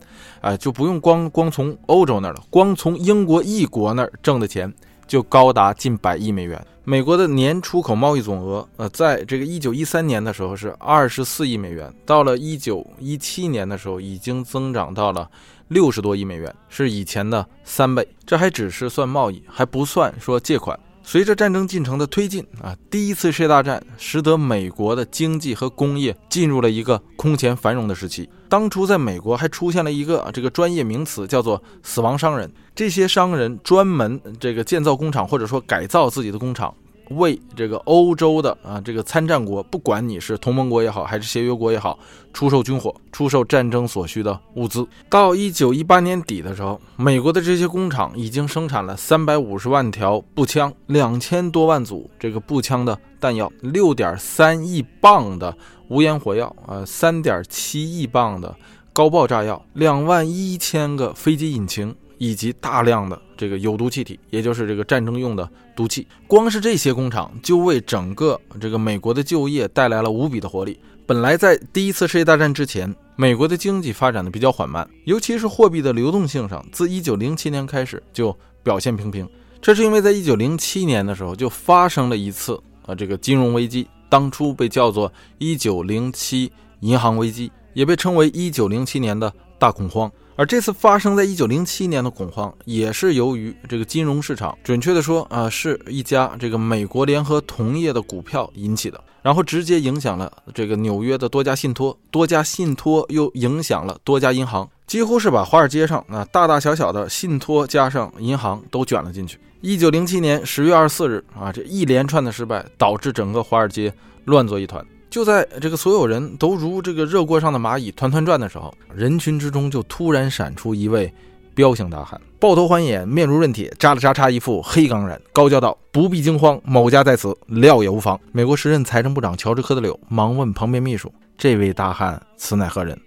啊，就不用光光从欧洲那儿了，光从英国一国那儿挣的钱就高达近百亿美元。美国的年出口贸易总额，呃，在这个一九一三年的时候是二十四亿美元，到了一九一七年的时候已经增长到了六十多亿美元，是以前的三倍。这还只是算贸易，还不算说借款。随着战争进程的推进啊，第一次世界大战使得美国的经济和工业进入了一个空前繁荣的时期。当初在美国还出现了一个这个专业名词，叫做“死亡商人”。这些商人专门这个建造工厂，或者说改造自己的工厂。为这个欧洲的啊，这个参战国，不管你是同盟国也好，还是协约国也好，出售军火，出售战争所需的物资。到一九一八年底的时候，美国的这些工厂已经生产了三百五十万条步枪，两千多万组这个步枪的弹药，六点三亿磅的无烟火药，呃，三点七亿磅的高爆炸药，两万一千个飞机引擎。以及大量的这个有毒气体，也就是这个战争用的毒气，光是这些工厂就为整个这个美国的就业带来了无比的活力。本来在第一次世界大战之前，美国的经济发展的比较缓慢，尤其是货币的流动性上，自1907年开始就表现平平。这是因为在1907年的时候就发生了一次啊这个金融危机，当初被叫做1907银行危机，也被称为1907年的大恐慌。而这次发生在一九零七年的恐慌，也是由于这个金融市场，准确的说啊，是一家这个美国联合同业的股票引起的，然后直接影响了这个纽约的多家信托，多家信托又影响了多家银行，几乎是把华尔街上啊大大小小的信托加上银行都卷了进去。一九零七年十月二十四日啊，这一连串的失败导致整个华尔街乱作一团。就在这个所有人都如这个热锅上的蚂蚁团团转的时候，人群之中就突然闪出一位彪形大汉，豹头环眼，面如刃铁，扎了扎叉一副黑钢髯，高叫道：“不必惊慌，某家在此，料也无妨。”美国时任财政部长乔治·科德柳忙问旁边秘书：“这位大汉，此乃何人？”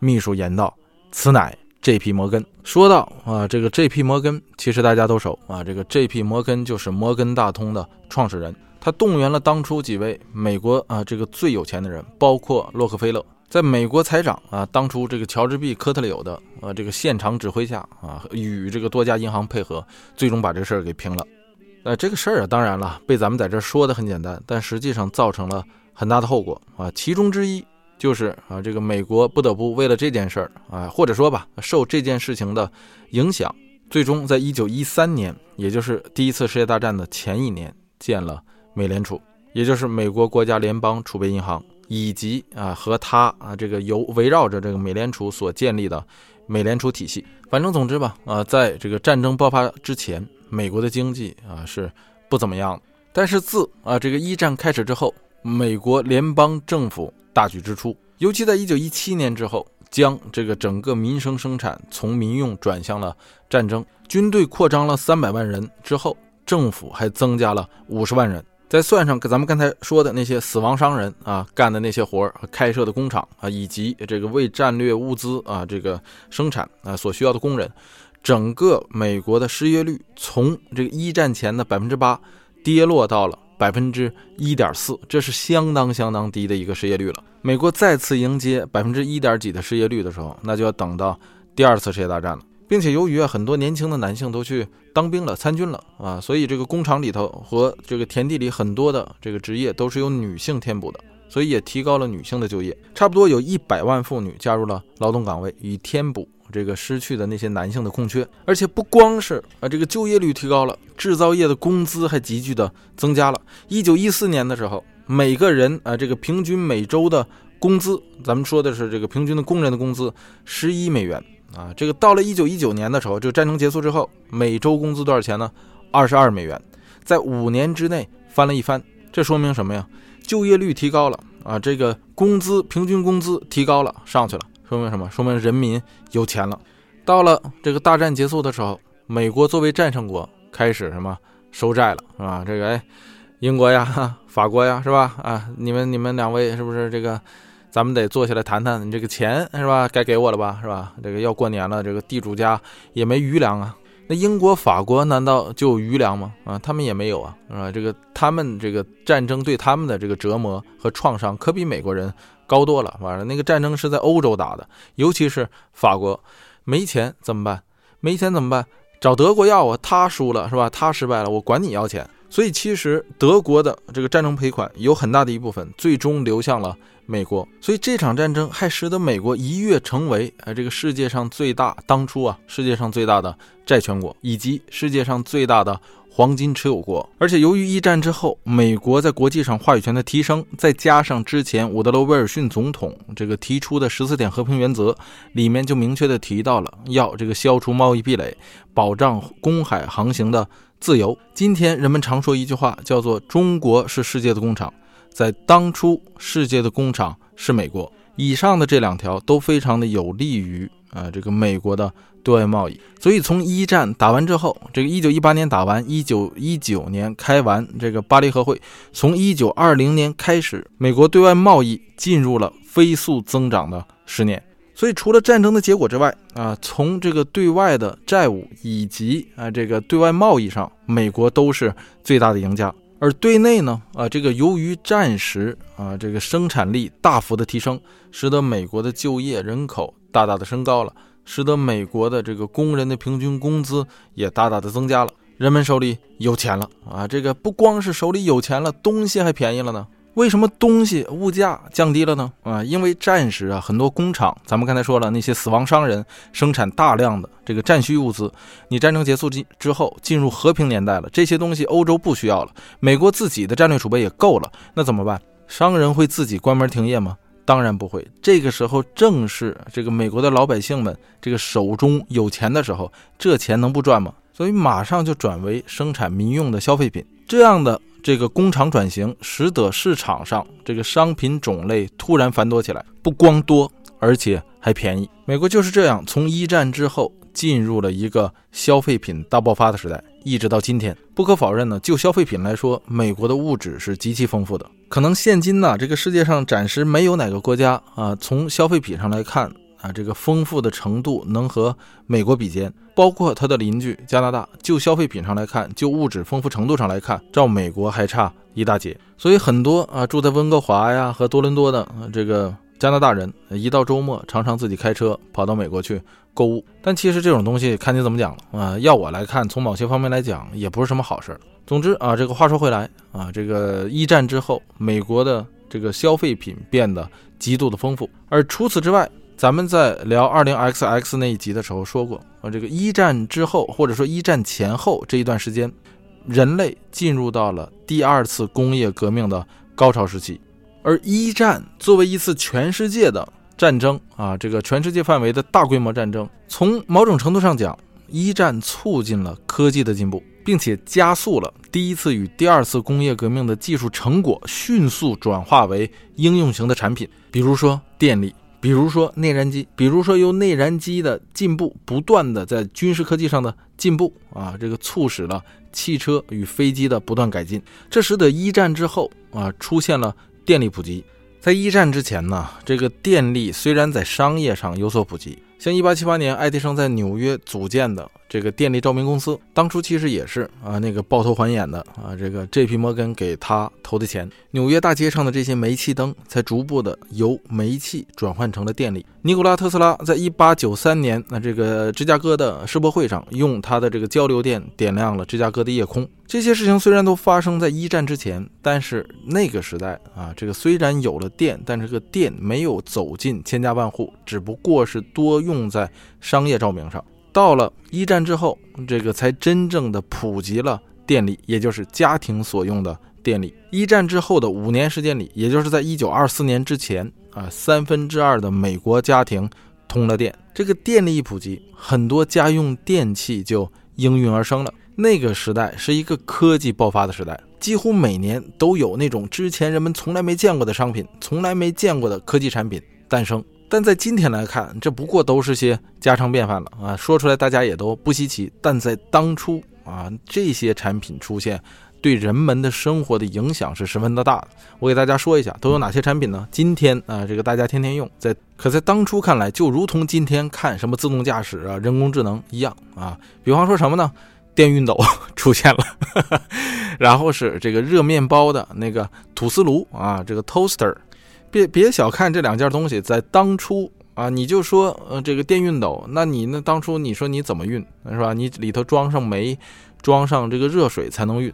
秘书言道：“此乃 J.P. 摩根。”说道：“啊，这个 J.P. 摩根，其实大家都熟啊，这个 J.P. 摩根就是摩根大通的创始人。”他动员了当初几位美国啊这个最有钱的人，包括洛克菲勒，在美国财长啊当初这个乔治 ·B· 科特柳的啊这个现场指挥下啊，与这个多家银行配合，最终把这事儿给平了。呃，这个事儿啊，当然了，被咱们在这说的很简单，但实际上造成了很大的后果啊。其中之一就是啊，这个美国不得不为了这件事儿啊，或者说吧，受这件事情的影响，最终在一九一三年，也就是第一次世界大战的前一年，建了。美联储，也就是美国国家联邦储备银行，以及啊和它啊这个由围绕着这个美联储所建立的美联储体系。反正总之吧，啊在这个战争爆发之前，美国的经济啊是不怎么样。但是自啊这个一战开始之后，美国联邦政府大举支出，尤其在一九一七年之后，将这个整个民生生产从民用转向了战争，军队扩张了三百万人之后，政府还增加了五十万人。再算上咱们刚才说的那些死亡商人啊干的那些活儿和开设的工厂啊，以及这个为战略物资啊这个生产啊所需要的工人，整个美国的失业率从这个一战前的百分之八跌落到了百分之一点四，这是相当相当低的一个失业率了。美国再次迎接百分之一点几的失业率的时候，那就要等到第二次世界大战了。并且由于啊很多年轻的男性都去当兵了、参军了啊，所以这个工厂里头和这个田地里很多的这个职业都是由女性填补的，所以也提高了女性的就业。差不多有一百万妇女加入了劳动岗位，以填补这个失去的那些男性的空缺。而且不光是啊这个就业率提高了，制造业的工资还急剧的增加了。一九一四年的时候，每个人啊这个平均每周的工资，咱们说的是这个平均的工人的工资，十一美元。啊，这个到了一九一九年的时候，这个战争结束之后，每周工资多少钱呢？二十二美元，在五年之内翻了一番。这说明什么呀？就业率提高了啊，这个工资平均工资提高了，上去了。说明什么？说明人民有钱了。到了这个大战结束的时候，美国作为战胜国开始什么收债了，是吧？这个哎，英国呀，法国呀，是吧？啊，你们你们两位是不是这个？咱们得坐下来谈谈，你这个钱是吧？该给我了吧，是吧？这个要过年了，这个地主家也没余粮啊。那英国、法国难道就有余粮吗？啊，他们也没有啊，是吧？这个他们这个战争对他们的这个折磨和创伤可比美国人高多了。完了，那个战争是在欧洲打的，尤其是法国，没钱怎么办？没钱怎么办？找德国要啊，他输了是吧？他失败了，我管你要钱。所以其实德国的这个战争赔款有很大的一部分最终流向了。美国，所以这场战争还使得美国一跃成为呃这个世界上最大当初啊世界上最大的债权国，以及世界上最大的黄金持有国。而且由于一战之后，美国在国际上话语权的提升，再加上之前伍德罗·威尔逊总统这个提出的十四点和平原则，里面就明确的提到了要这个消除贸易壁垒，保障公海航行的自由。今天人们常说一句话，叫做“中国是世界的工厂”。在当初，世界的工厂是美国。以上的这两条都非常的有利于啊这个美国的对外贸易。所以从一战打完之后，这个一九一八年打完，一九一九年开完这个巴黎和会，从一九二零年开始，美国对外贸易进入了飞速增长的十年。所以除了战争的结果之外啊，从这个对外的债务以及啊这个对外贸易上，美国都是最大的赢家。而对内呢，啊，这个由于战时啊，这个生产力大幅的提升，使得美国的就业人口大大的升高了，使得美国的这个工人的平均工资也大大的增加了，人们手里有钱了啊，这个不光是手里有钱了，东西还便宜了呢。为什么东西物价降低了呢？啊，因为战时啊，很多工厂，咱们刚才说了，那些死亡商人生产大量的这个战需物资。你战争结束之之后，进入和平年代了，这些东西欧洲不需要了，美国自己的战略储备也够了，那怎么办？商人会自己关门停业吗？当然不会。这个时候正是这个美国的老百姓们这个手中有钱的时候，这钱能不赚吗？所以马上就转为生产民用的消费品，这样的。这个工厂转型，使得市场上这个商品种类突然繁多起来，不光多，而且还便宜。美国就是这样，从一战之后进入了一个消费品大爆发的时代，一直到今天。不可否认呢，就消费品来说，美国的物质是极其丰富的。可能现今呢，这个世界上暂时没有哪个国家啊，从消费品上来看啊，这个丰富的程度能和美国比肩。包括它的邻居加拿大，就消费品上来看，就物质丰富程度上来看，照美国还差一大截。所以很多啊，住在温哥华呀和多伦多的这个。加拿大人一到周末，常常自己开车跑到美国去购物。但其实这种东西看你怎么讲了啊。要我来看，从某些方面来讲，也不是什么好事。总之啊，这个话说回来啊，这个一战之后，美国的这个消费品变得极度的丰富。而除此之外，咱们在聊二零 XX 那一集的时候说过啊，这个一战之后或者说一战前后这一段时间，人类进入到了第二次工业革命的高潮时期。而一战作为一次全世界的战争啊，这个全世界范围的大规模战争，从某种程度上讲，一战促进了科技的进步，并且加速了第一次与第二次工业革命的技术成果迅速转化为应用型的产品，比如说电力，比如说内燃机，比如说由内燃机的进步不断的在军事科技上的进步啊，这个促使了汽车与飞机的不断改进，这使得一战之后啊出现了。电力普及，在一战之前呢，这个电力虽然在商业上有所普及，像一八七八年爱迪生在纽约组建的。这个电力照明公司当初其实也是啊，那个抱头还眼的啊，这个 J.P. 摩根给他投的钱。纽约大街上的这些煤气灯才逐步的由煤气转换成了电力。尼古拉特斯拉在一八九三年那这个芝加哥的世博会上，用他的这个交流电点亮了芝加哥的夜空。这些事情虽然都发生在一战之前，但是那个时代啊，这个虽然有了电，但这个电没有走进千家万户，只不过是多用在商业照明上。到了一战之后，这个才真正的普及了电力，也就是家庭所用的电力。一战之后的五年时间里，也就是在一九二四年之前啊，三分之二的美国家庭通了电。这个电力一普及，很多家用电器就应运而生了。那个时代是一个科技爆发的时代，几乎每年都有那种之前人们从来没见过的商品、从来没见过的科技产品诞生。但在今天来看，这不过都是些家常便饭了啊！说出来大家也都不稀奇。但在当初啊，这些产品出现，对人们的生活的影响是十分的大的。我给大家说一下，都有哪些产品呢？今天啊，这个大家天天用，在可在当初看来，就如同今天看什么自动驾驶啊、人工智能一样啊。比方说什么呢？电熨斗 出现了，然后是这个热面包的那个吐司炉啊，这个 toaster。别别小看这两件东西，在当初啊，你就说呃这个电熨斗，那你那当初你说你怎么熨是吧？你里头装上煤，装上这个热水才能熨，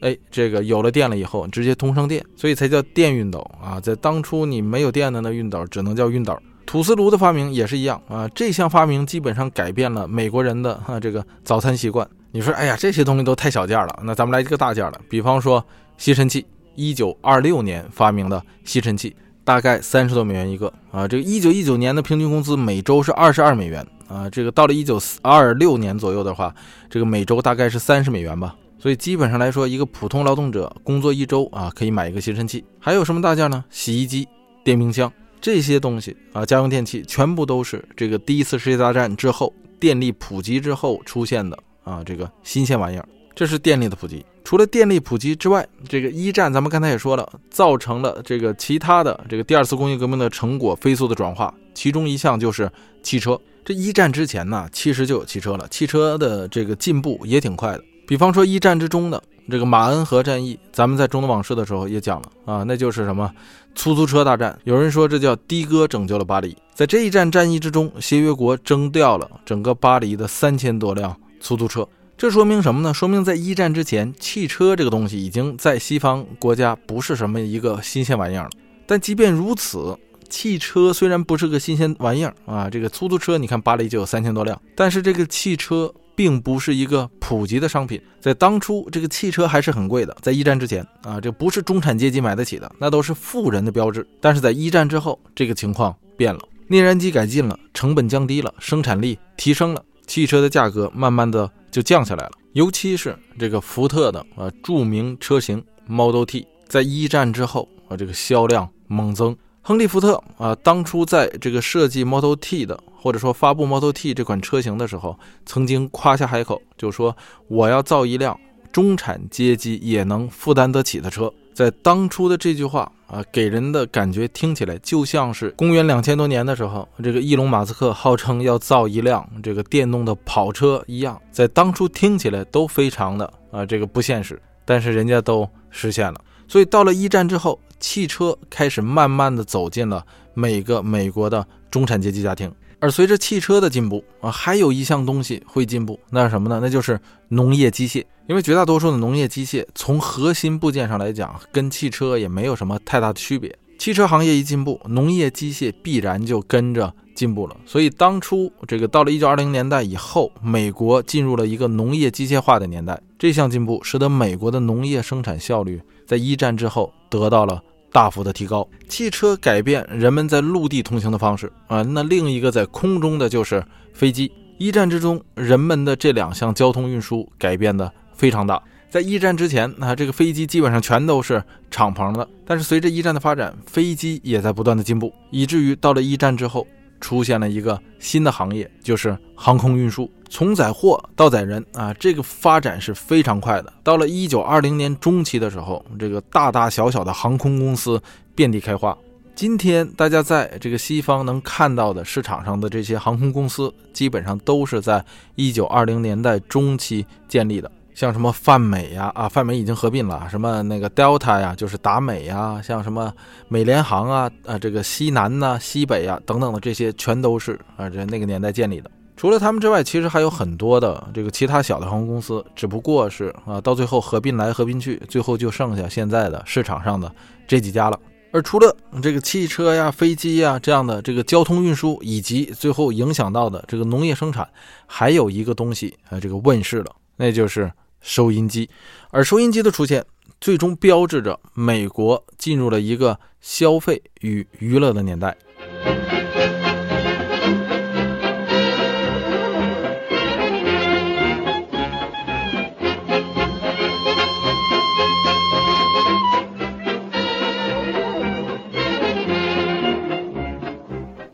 哎，这个有了电了以后，直接通上电，所以才叫电熨斗啊。在当初你没有电的那熨斗，只能叫熨斗。吐司炉的发明也是一样啊，这项发明基本上改变了美国人的哈这个早餐习惯。你说哎呀，这些东西都太小件了，那咱们来一个大件的，比方说吸尘器，一九二六年发明的吸尘器。大概三十多美元一个啊，这个一九一九年的平均工资每周是二十二美元啊，这个到了一九二六年左右的话，这个每周大概是三十美元吧。所以基本上来说，一个普通劳动者工作一周啊，可以买一个吸尘器。还有什么大件呢？洗衣机、电冰箱这些东西啊，家用电器全部都是这个第一次世界大战之后电力普及之后出现的啊，这个新鲜玩意儿。这是电力的普及。除了电力普及之外，这个一战咱们刚才也说了，造成了这个其他的这个第二次工业革命的成果飞速的转化，其中一项就是汽车。这一战之前呢，其实就有汽车了，汽车的这个进步也挺快的。比方说一战之中的这个马恩河战役，咱们在中东往事的时候也讲了啊，那就是什么出租车大战。有人说这叫的哥拯救了巴黎。在这一战战役之中，协约国征调了整个巴黎的三千多辆出租车。这说明什么呢？说明在一战之前，汽车这个东西已经在西方国家不是什么一个新鲜玩意儿了。但即便如此，汽车虽然不是个新鲜玩意儿啊，这个出租车你看巴黎就有三千多辆，但是这个汽车并不是一个普及的商品。在当初，这个汽车还是很贵的。在一战之前啊，这不是中产阶级买得起的，那都是富人的标志。但是在一战之后，这个情况变了，内燃机改进了，成本降低了，生产力提升了。汽车的价格慢慢的就降下来了，尤其是这个福特的啊著名车型 Model T，在一战之后啊这个销量猛增，亨利·福特啊，当初在这个设计 Model T 的，或者说发布 Model T 这款车型的时候，曾经夸下海口，就说我要造一辆中产阶级也能负担得起的车。在当初的这句话啊，给人的感觉听起来就像是公元两千多年的时候，这个伊隆马斯克号称要造一辆这个电动的跑车一样，在当初听起来都非常的啊这个不现实，但是人家都实现了。所以到了一战之后，汽车开始慢慢的走进了每个美国的中产阶级家庭。而随着汽车的进步啊，还有一项东西会进步，那是什么呢？那就是农业机械。因为绝大多数的农业机械从核心部件上来讲，跟汽车也没有什么太大的区别。汽车行业一进步，农业机械必然就跟着进步了。所以当初这个到了一九二零年代以后，美国进入了一个农业机械化的年代。这项进步使得美国的农业生产效率在一战之后得到了。大幅的提高，汽车改变人们在陆地通行的方式啊。那另一个在空中的就是飞机。一战之中，人们的这两项交通运输改变的非常大。在一战之前，那这个飞机基本上全都是敞篷的。但是随着一战的发展，飞机也在不断的进步，以至于到了一战之后。出现了一个新的行业，就是航空运输，从载货到载人啊，这个发展是非常快的。到了一九二零年中期的时候，这个大大小小的航空公司遍地开花。今天大家在这个西方能看到的市场上的这些航空公司，基本上都是在一九二零年代中期建立的。像什么泛美呀，啊，泛美已经合并了，什么那个 Delta 呀，就是达美呀，像什么美联航啊，啊，这个西南呐、西北呀等等的这些，全都是啊，这那个年代建立的。除了他们之外，其实还有很多的这个其他小的航空公司，只不过是啊，到最后合并来合并去，最后就剩下现在的市场上的这几家了。而除了这个汽车呀、飞机呀这样的这个交通运输，以及最后影响到的这个农业生产，还有一个东西啊，这个问世了，那就是。收音机，而收音机的出现，最终标志着美国进入了一个消费与娱乐的年代。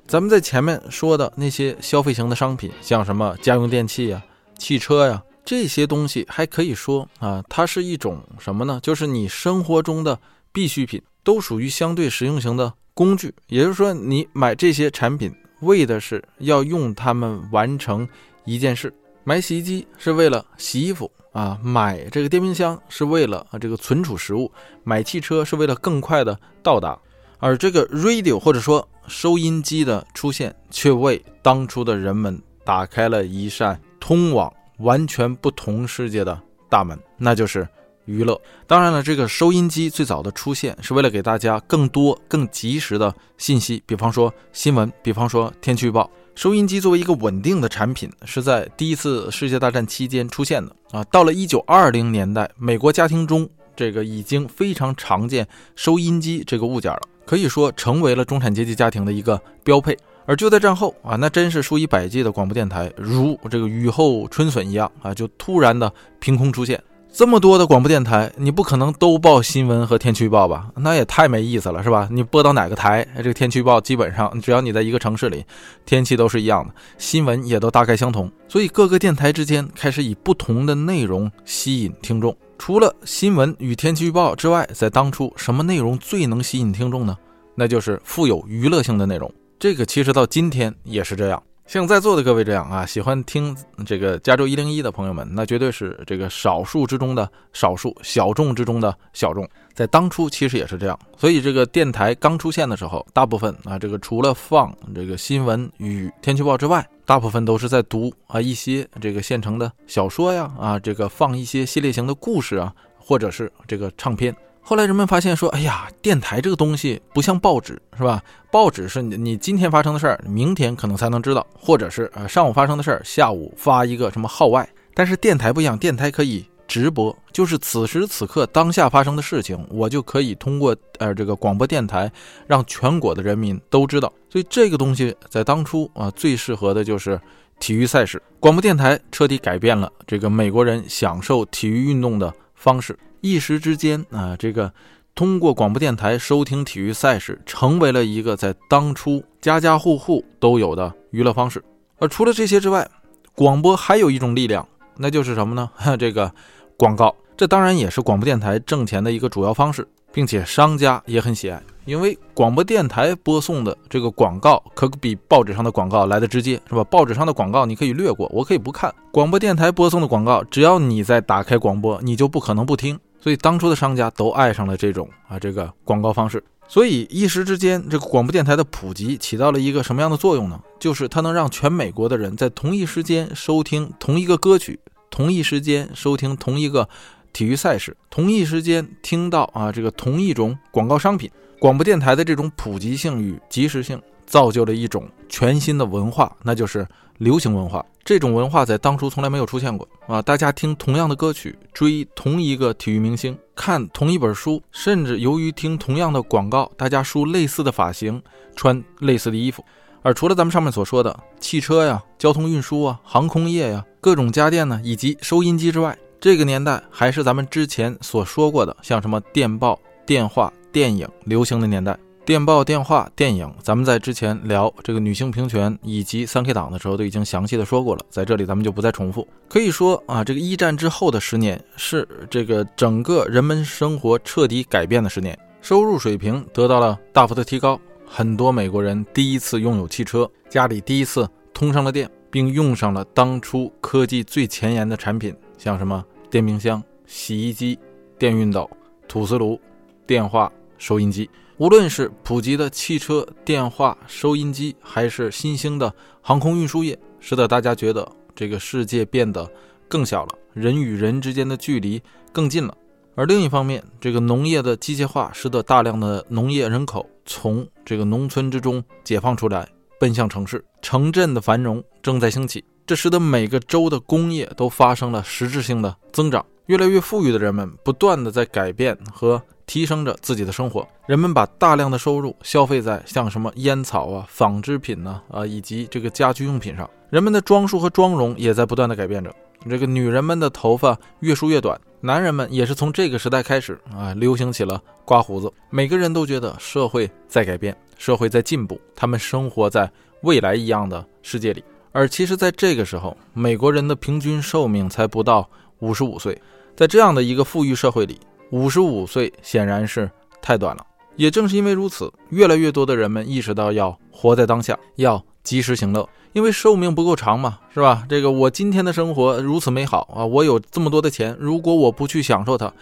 咱们在前面说的那些消费型的商品，像什么家用电器呀、汽车呀。这些东西还可以说啊，它是一种什么呢？就是你生活中的必需品，都属于相对实用型的工具。也就是说，你买这些产品，为的是要用它们完成一件事。买洗衣机是为了洗衣服啊，买这个电冰箱是为了啊这个存储食物，买汽车是为了更快的到达。而这个 radio 或者说收音机的出现，却为当初的人们打开了一扇通往。完全不同世界的大门，那就是娱乐。当然了，这个收音机最早的出现是为了给大家更多、更及时的信息，比方说新闻，比方说天气预报。收音机作为一个稳定的产品，是在第一次世界大战期间出现的啊。到了一九二零年代，美国家庭中这个已经非常常见收音机这个物件了，可以说成为了中产阶级家庭的一个标配。而就在战后啊，那真是数以百计的广播电台如这个雨后春笋一样啊，就突然的凭空出现。这么多的广播电台，你不可能都报新闻和天气预报吧？那也太没意思了，是吧？你播到哪个台，这个天气预报基本上只要你在一个城市里，天气都是一样的，新闻也都大概相同。所以各个电台之间开始以不同的内容吸引听众。除了新闻与天气预报之外，在当初什么内容最能吸引听众呢？那就是富有娱乐性的内容。这个其实到今天也是这样，像在座的各位这样啊，喜欢听这个加州一零一的朋友们，那绝对是这个少数之中的少数，小众之中的小众。在当初其实也是这样，所以这个电台刚出现的时候，大部分啊，这个除了放这个新闻与天气预报之外，大部分都是在读啊一些这个现成的小说呀，啊这个放一些系列型的故事啊，或者是这个唱片。后来人们发现说，哎呀，电台这个东西不像报纸，是吧？报纸是你你今天发生的事儿，明天可能才能知道，或者是呃上午发生的事儿，下午发一个什么号外。但是电台不一样，电台可以直播，就是此时此刻当下发生的事情，我就可以通过呃这个广播电台让全国的人民都知道。所以这个东西在当初啊，最适合的就是体育赛事。广播电台彻底改变了这个美国人享受体育运动的方式。一时之间啊，这个通过广播电台收听体育赛事，成为了一个在当初家家户户都有的娱乐方式。而除了这些之外，广播还有一种力量，那就是什么呢？这个广告，这当然也是广播电台挣钱的一个主要方式，并且商家也很喜爱。因为广播电台播送的这个广告可比报纸上的广告来的直接，是吧？报纸上的广告你可以略过，我可以不看。广播电台播送的广告，只要你在打开广播，你就不可能不听。所以当初的商家都爱上了这种啊这个广告方式。所以一时之间，这个广播电台的普及起到了一个什么样的作用呢？就是它能让全美国的人在同一时间收听同一个歌曲，同一时间收听同一个体育赛事，同一时间听到啊这个同一种广告商品。广播电台的这种普及性与及时性，造就了一种全新的文化，那就是流行文化。这种文化在当初从来没有出现过啊！大家听同样的歌曲，追同一个体育明星，看同一本书，甚至由于听同样的广告，大家梳类似的发型，穿类似的衣服。而除了咱们上面所说的汽车呀、交通运输啊、航空业呀、各种家电呢，以及收音机之外，这个年代还是咱们之前所说过的，像什么电报、电话。电影流行的年代，电报、电话、电影，咱们在之前聊这个女性平权以及三 K 党的时候，都已经详细的说过了，在这里咱们就不再重复。可以说啊，这个一战之后的十年是这个整个人们生活彻底改变的十年，收入水平得到了大幅的提高，很多美国人第一次拥有汽车，家里第一次通上了电，并用上了当初科技最前沿的产品，像什么电冰箱、洗衣机、电熨斗、吐司炉、电话。收音机，无论是普及的汽车、电话、收音机，还是新兴的航空运输业，使得大家觉得这个世界变得更小了，人与人之间的距离更近了。而另一方面，这个农业的机械化使得大量的农业人口从这个农村之中解放出来，奔向城市，城镇的繁荣正在兴起，这使得每个州的工业都发生了实质性的增长。越来越富裕的人们不断的在改变和。提升着自己的生活，人们把大量的收入消费在像什么烟草啊、纺织品呢啊，以及这个家居用品上。人们的装束和妆容也在不断的改变着。这个女人们的头发越梳越短，男人们也是从这个时代开始啊，流行起了刮胡子。每个人都觉得社会在改变，社会在进步，他们生活在未来一样的世界里。而其实，在这个时候，美国人的平均寿命才不到五十五岁，在这样的一个富裕社会里。五十五岁显然是太短了，也正是因为如此，越来越多的人们意识到要活在当下，要及时行乐，因为寿命不够长嘛，是吧？这个我今天的生活如此美好啊，我有这么多的钱，如果我不去享受它，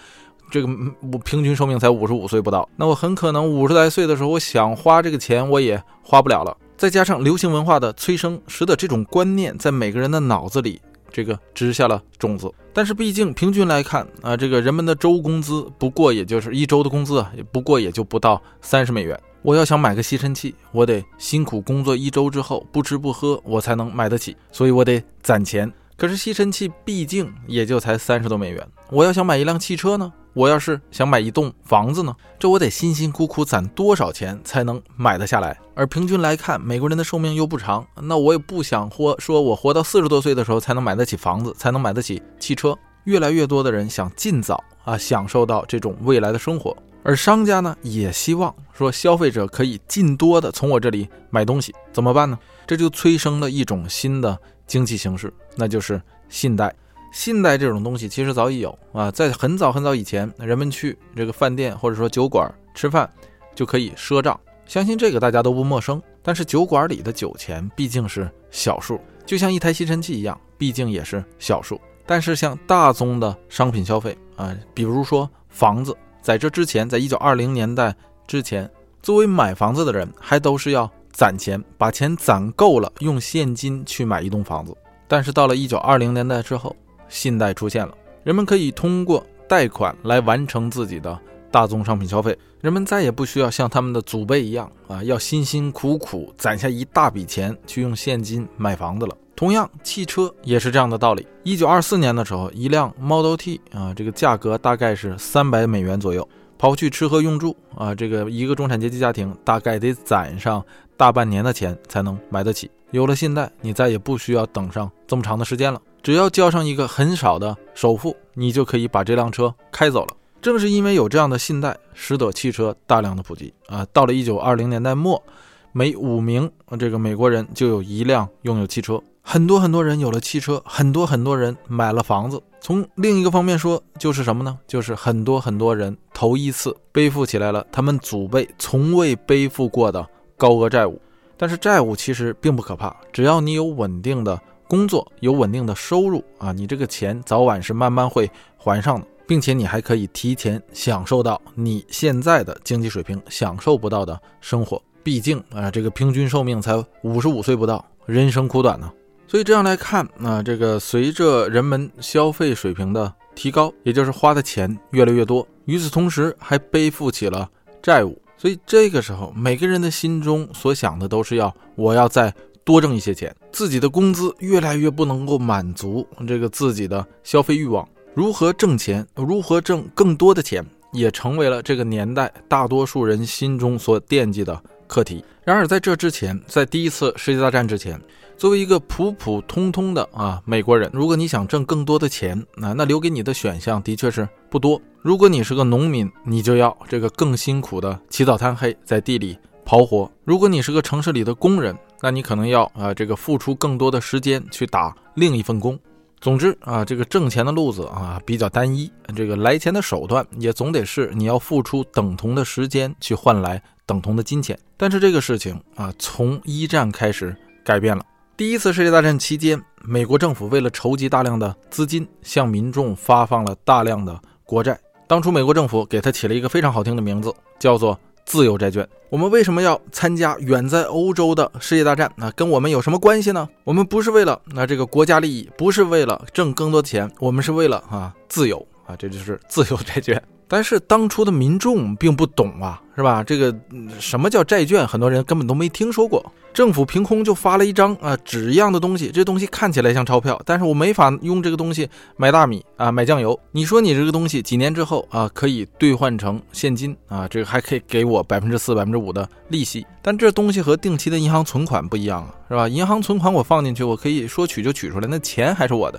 这个我平均寿命才五十五岁不到，那我很可能五十来岁的时候，我想花这个钱我也花不了了。再加上流行文化的催生，使得这种观念在每个人的脑子里。这个植下了种子，但是毕竟平均来看啊，这个人们的周工资不过也就是一周的工资啊，也不过也就不到三十美元。我要想买个吸尘器，我得辛苦工作一周之后不吃不喝，我才能买得起，所以我得攒钱。可是吸尘器毕竟也就才三十多美元，我要想买一辆汽车呢？我要是想买一栋房子呢，这我得辛辛苦苦攒多少钱才能买得下来？而平均来看，美国人的寿命又不长，那我也不想活，说我活到四十多岁的时候才能买得起房子，才能买得起汽车。越来越多的人想尽早啊享受到这种未来的生活，而商家呢也希望说消费者可以尽多的从我这里买东西，怎么办呢？这就催生了一种新的经济形式，那就是信贷。信贷这种东西其实早已有啊，在很早很早以前，人们去这个饭店或者说酒馆吃饭就可以赊账，相信这个大家都不陌生。但是酒馆里的酒钱毕竟是小数，就像一台吸尘器一样，毕竟也是小数。但是像大宗的商品消费啊，比如说房子，在这之前，在一九二零年代之前，作为买房子的人还都是要攒钱，把钱攒够了，用现金去买一栋房子。但是到了一九二零年代之后，信贷出现了，人们可以通过贷款来完成自己的大宗商品消费。人们再也不需要像他们的祖辈一样啊，要辛辛苦苦攒下一大笔钱去用现金买房子了。同样，汽车也是这样的道理。一九二四年的时候，一辆 Model T 啊，这个价格大概是三百美元左右。刨去吃喝用住啊，这个一个中产阶级家庭大概得攒上大半年的钱才能买得起。有了信贷，你再也不需要等上这么长的时间了。只要交上一个很少的首付，你就可以把这辆车开走了。正是因为有这样的信贷，使得汽车大量的普及啊。到了一九二零年代末，每五名这个美国人就有一辆拥有汽车。很多很多人有了汽车，很多很多人买了房子。从另一个方面说，就是什么呢？就是很多很多人头一次背负起来了他们祖辈从未背负过的高额债务。但是债务其实并不可怕，只要你有稳定的工作，有稳定的收入啊，你这个钱早晚是慢慢会还上的。并且你还可以提前享受到你现在的经济水平享受不到的生活。毕竟啊，这个平均寿命才五十五岁不到，人生苦短呢。所以这样来看，啊，这个随着人们消费水平的提高，也就是花的钱越来越多，与此同时还背负起了债务。所以这个时候，每个人的心中所想的都是要我要在多挣一些钱，自己的工资越来越不能够满足这个自己的消费欲望。如何挣钱，如何挣更多的钱，也成为了这个年代大多数人心中所惦记的课题。然而，在这之前，在第一次世界大战之前，作为一个普普通通的啊美国人，如果你想挣更多的钱，那那留给你的选项的确是不多。如果你是个农民，你就要这个更辛苦的起早贪黑，在地里刨活；如果你是个城市里的工人，那你可能要啊这个付出更多的时间去打另一份工。总之啊，这个挣钱的路子啊比较单一，这个来钱的手段也总得是你要付出等同的时间去换来等同的金钱。但是这个事情啊，从一战开始改变了。第一次世界大战期间，美国政府为了筹集大量的资金，向民众发放了大量的国债。当初美国政府给它起了一个非常好听的名字，叫做。自由债券，我们为什么要参加远在欧洲的世界大战？那跟我们有什么关系呢？我们不是为了那这个国家利益，不是为了挣更多钱，我们是为了啊自由啊，这就是自由债券。但是当初的民众并不懂啊，是吧？这个什么叫债券，很多人根本都没听说过。政府凭空就发了一张啊纸一样的东西，这东西看起来像钞票，但是我没法用这个东西买大米啊，买酱油。你说你这个东西几年之后啊可以兑换成现金啊，这个还可以给我百分之四、百分之五的利息。但这东西和定期的银行存款不一样啊，是吧？银行存款我放进去，我可以说取就取出来，那钱还是我的。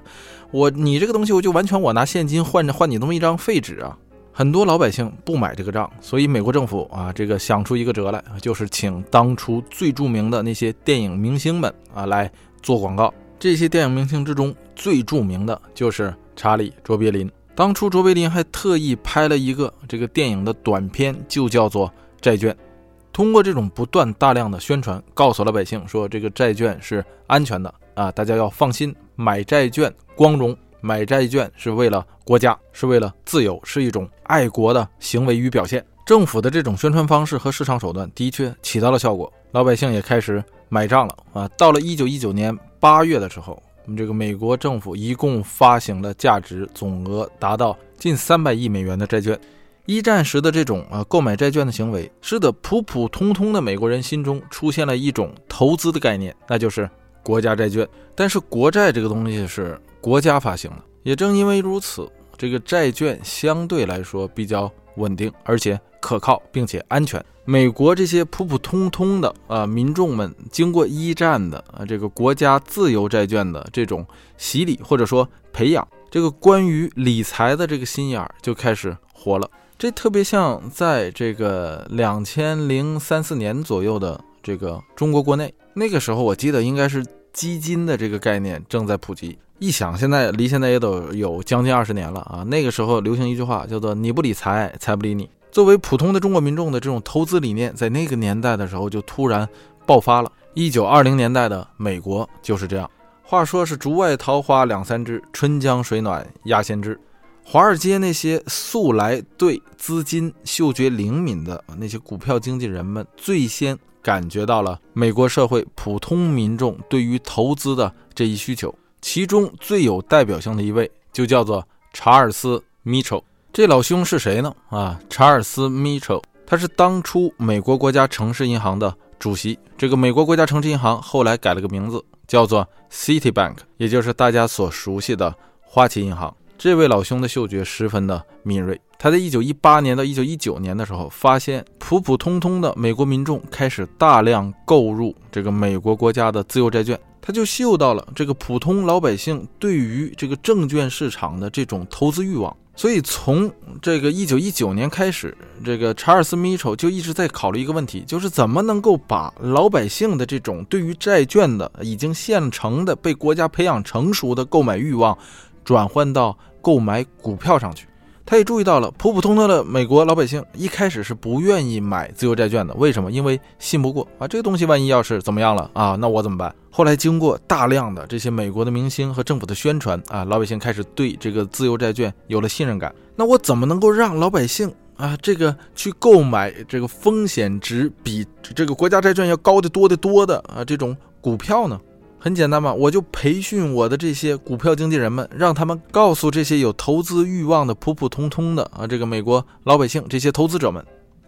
我你这个东西我就完全我拿现金换着换你那么一张废纸啊。很多老百姓不买这个账，所以美国政府啊，这个想出一个辙来，就是请当初最著名的那些电影明星们啊来做广告。这些电影明星之中最著名的就是查理·卓别林。当初卓别林还特意拍了一个这个电影的短片，就叫做《债券》。通过这种不断大量的宣传，告诉老百姓说这个债券是安全的啊，大家要放心买债券，光荣。买债券是为了国家，是为了自由，是一种爱国的行为与表现。政府的这种宣传方式和市场手段的确起到了效果，老百姓也开始买账了啊！到了一九一九年八月的时候，我们这个美国政府一共发行了价值总额达到近三百亿美元的债券。一战时的这种啊购买债券的行为，使得普普通通的美国人心中出现了一种投资的概念，那就是国家债券。但是国债这个东西是。国家发行的，也正因为如此，这个债券相对来说比较稳定，而且可靠，并且安全。美国这些普普通通的啊民众们，经过一战的啊这个国家自由债券的这种洗礼或者说培养，这个关于理财的这个心眼儿就开始活了。这特别像在这个两千零三四年左右的这个中国国内，那个时候我记得应该是基金的这个概念正在普及。一想，现在离现在也都有将近二十年了啊！那个时候流行一句话，叫做“你不理财，财不理你”。作为普通的中国民众的这种投资理念，在那个年代的时候就突然爆发了。一九二零年代的美国就是这样。话说是竹外桃花两三枝，春江水暖鸭先知。华尔街那些素来对资金嗅觉灵敏的那些股票经纪人们，最先感觉到了美国社会普通民众对于投资的这一需求。其中最有代表性的一位就叫做查尔斯·米切这老兄是谁呢？啊，查尔斯·米切他是当初美国国家城市银行的主席。这个美国国家城市银行后来改了个名字，叫做 Citibank，也就是大家所熟悉的花旗银行。这位老兄的嗅觉十分的敏锐，他在1918年到1919年的时候，发现普普通通的美国民众开始大量购入这个美国国家的自由债券。他就嗅到了这个普通老百姓对于这个证券市场的这种投资欲望，所以从这个一九一九年开始，这个查尔斯·米丑就一直在考虑一个问题，就是怎么能够把老百姓的这种对于债券的已经现成的、被国家培养成熟的购买欲望，转换到购买股票上去。他也注意到了，普普通通的美国老百姓一开始是不愿意买自由债券的。为什么？因为信不过啊，这个东西万一要是怎么样了啊，那我怎么办？后来经过大量的这些美国的明星和政府的宣传啊，老百姓开始对这个自由债券有了信任感。那我怎么能够让老百姓啊，这个去购买这个风险值比这个国家债券要高得多得多的啊这种股票呢？很简单嘛，我就培训我的这些股票经纪人们，让他们告诉这些有投资欲望的普普通通的啊，这个美国老百姓这些投资者们，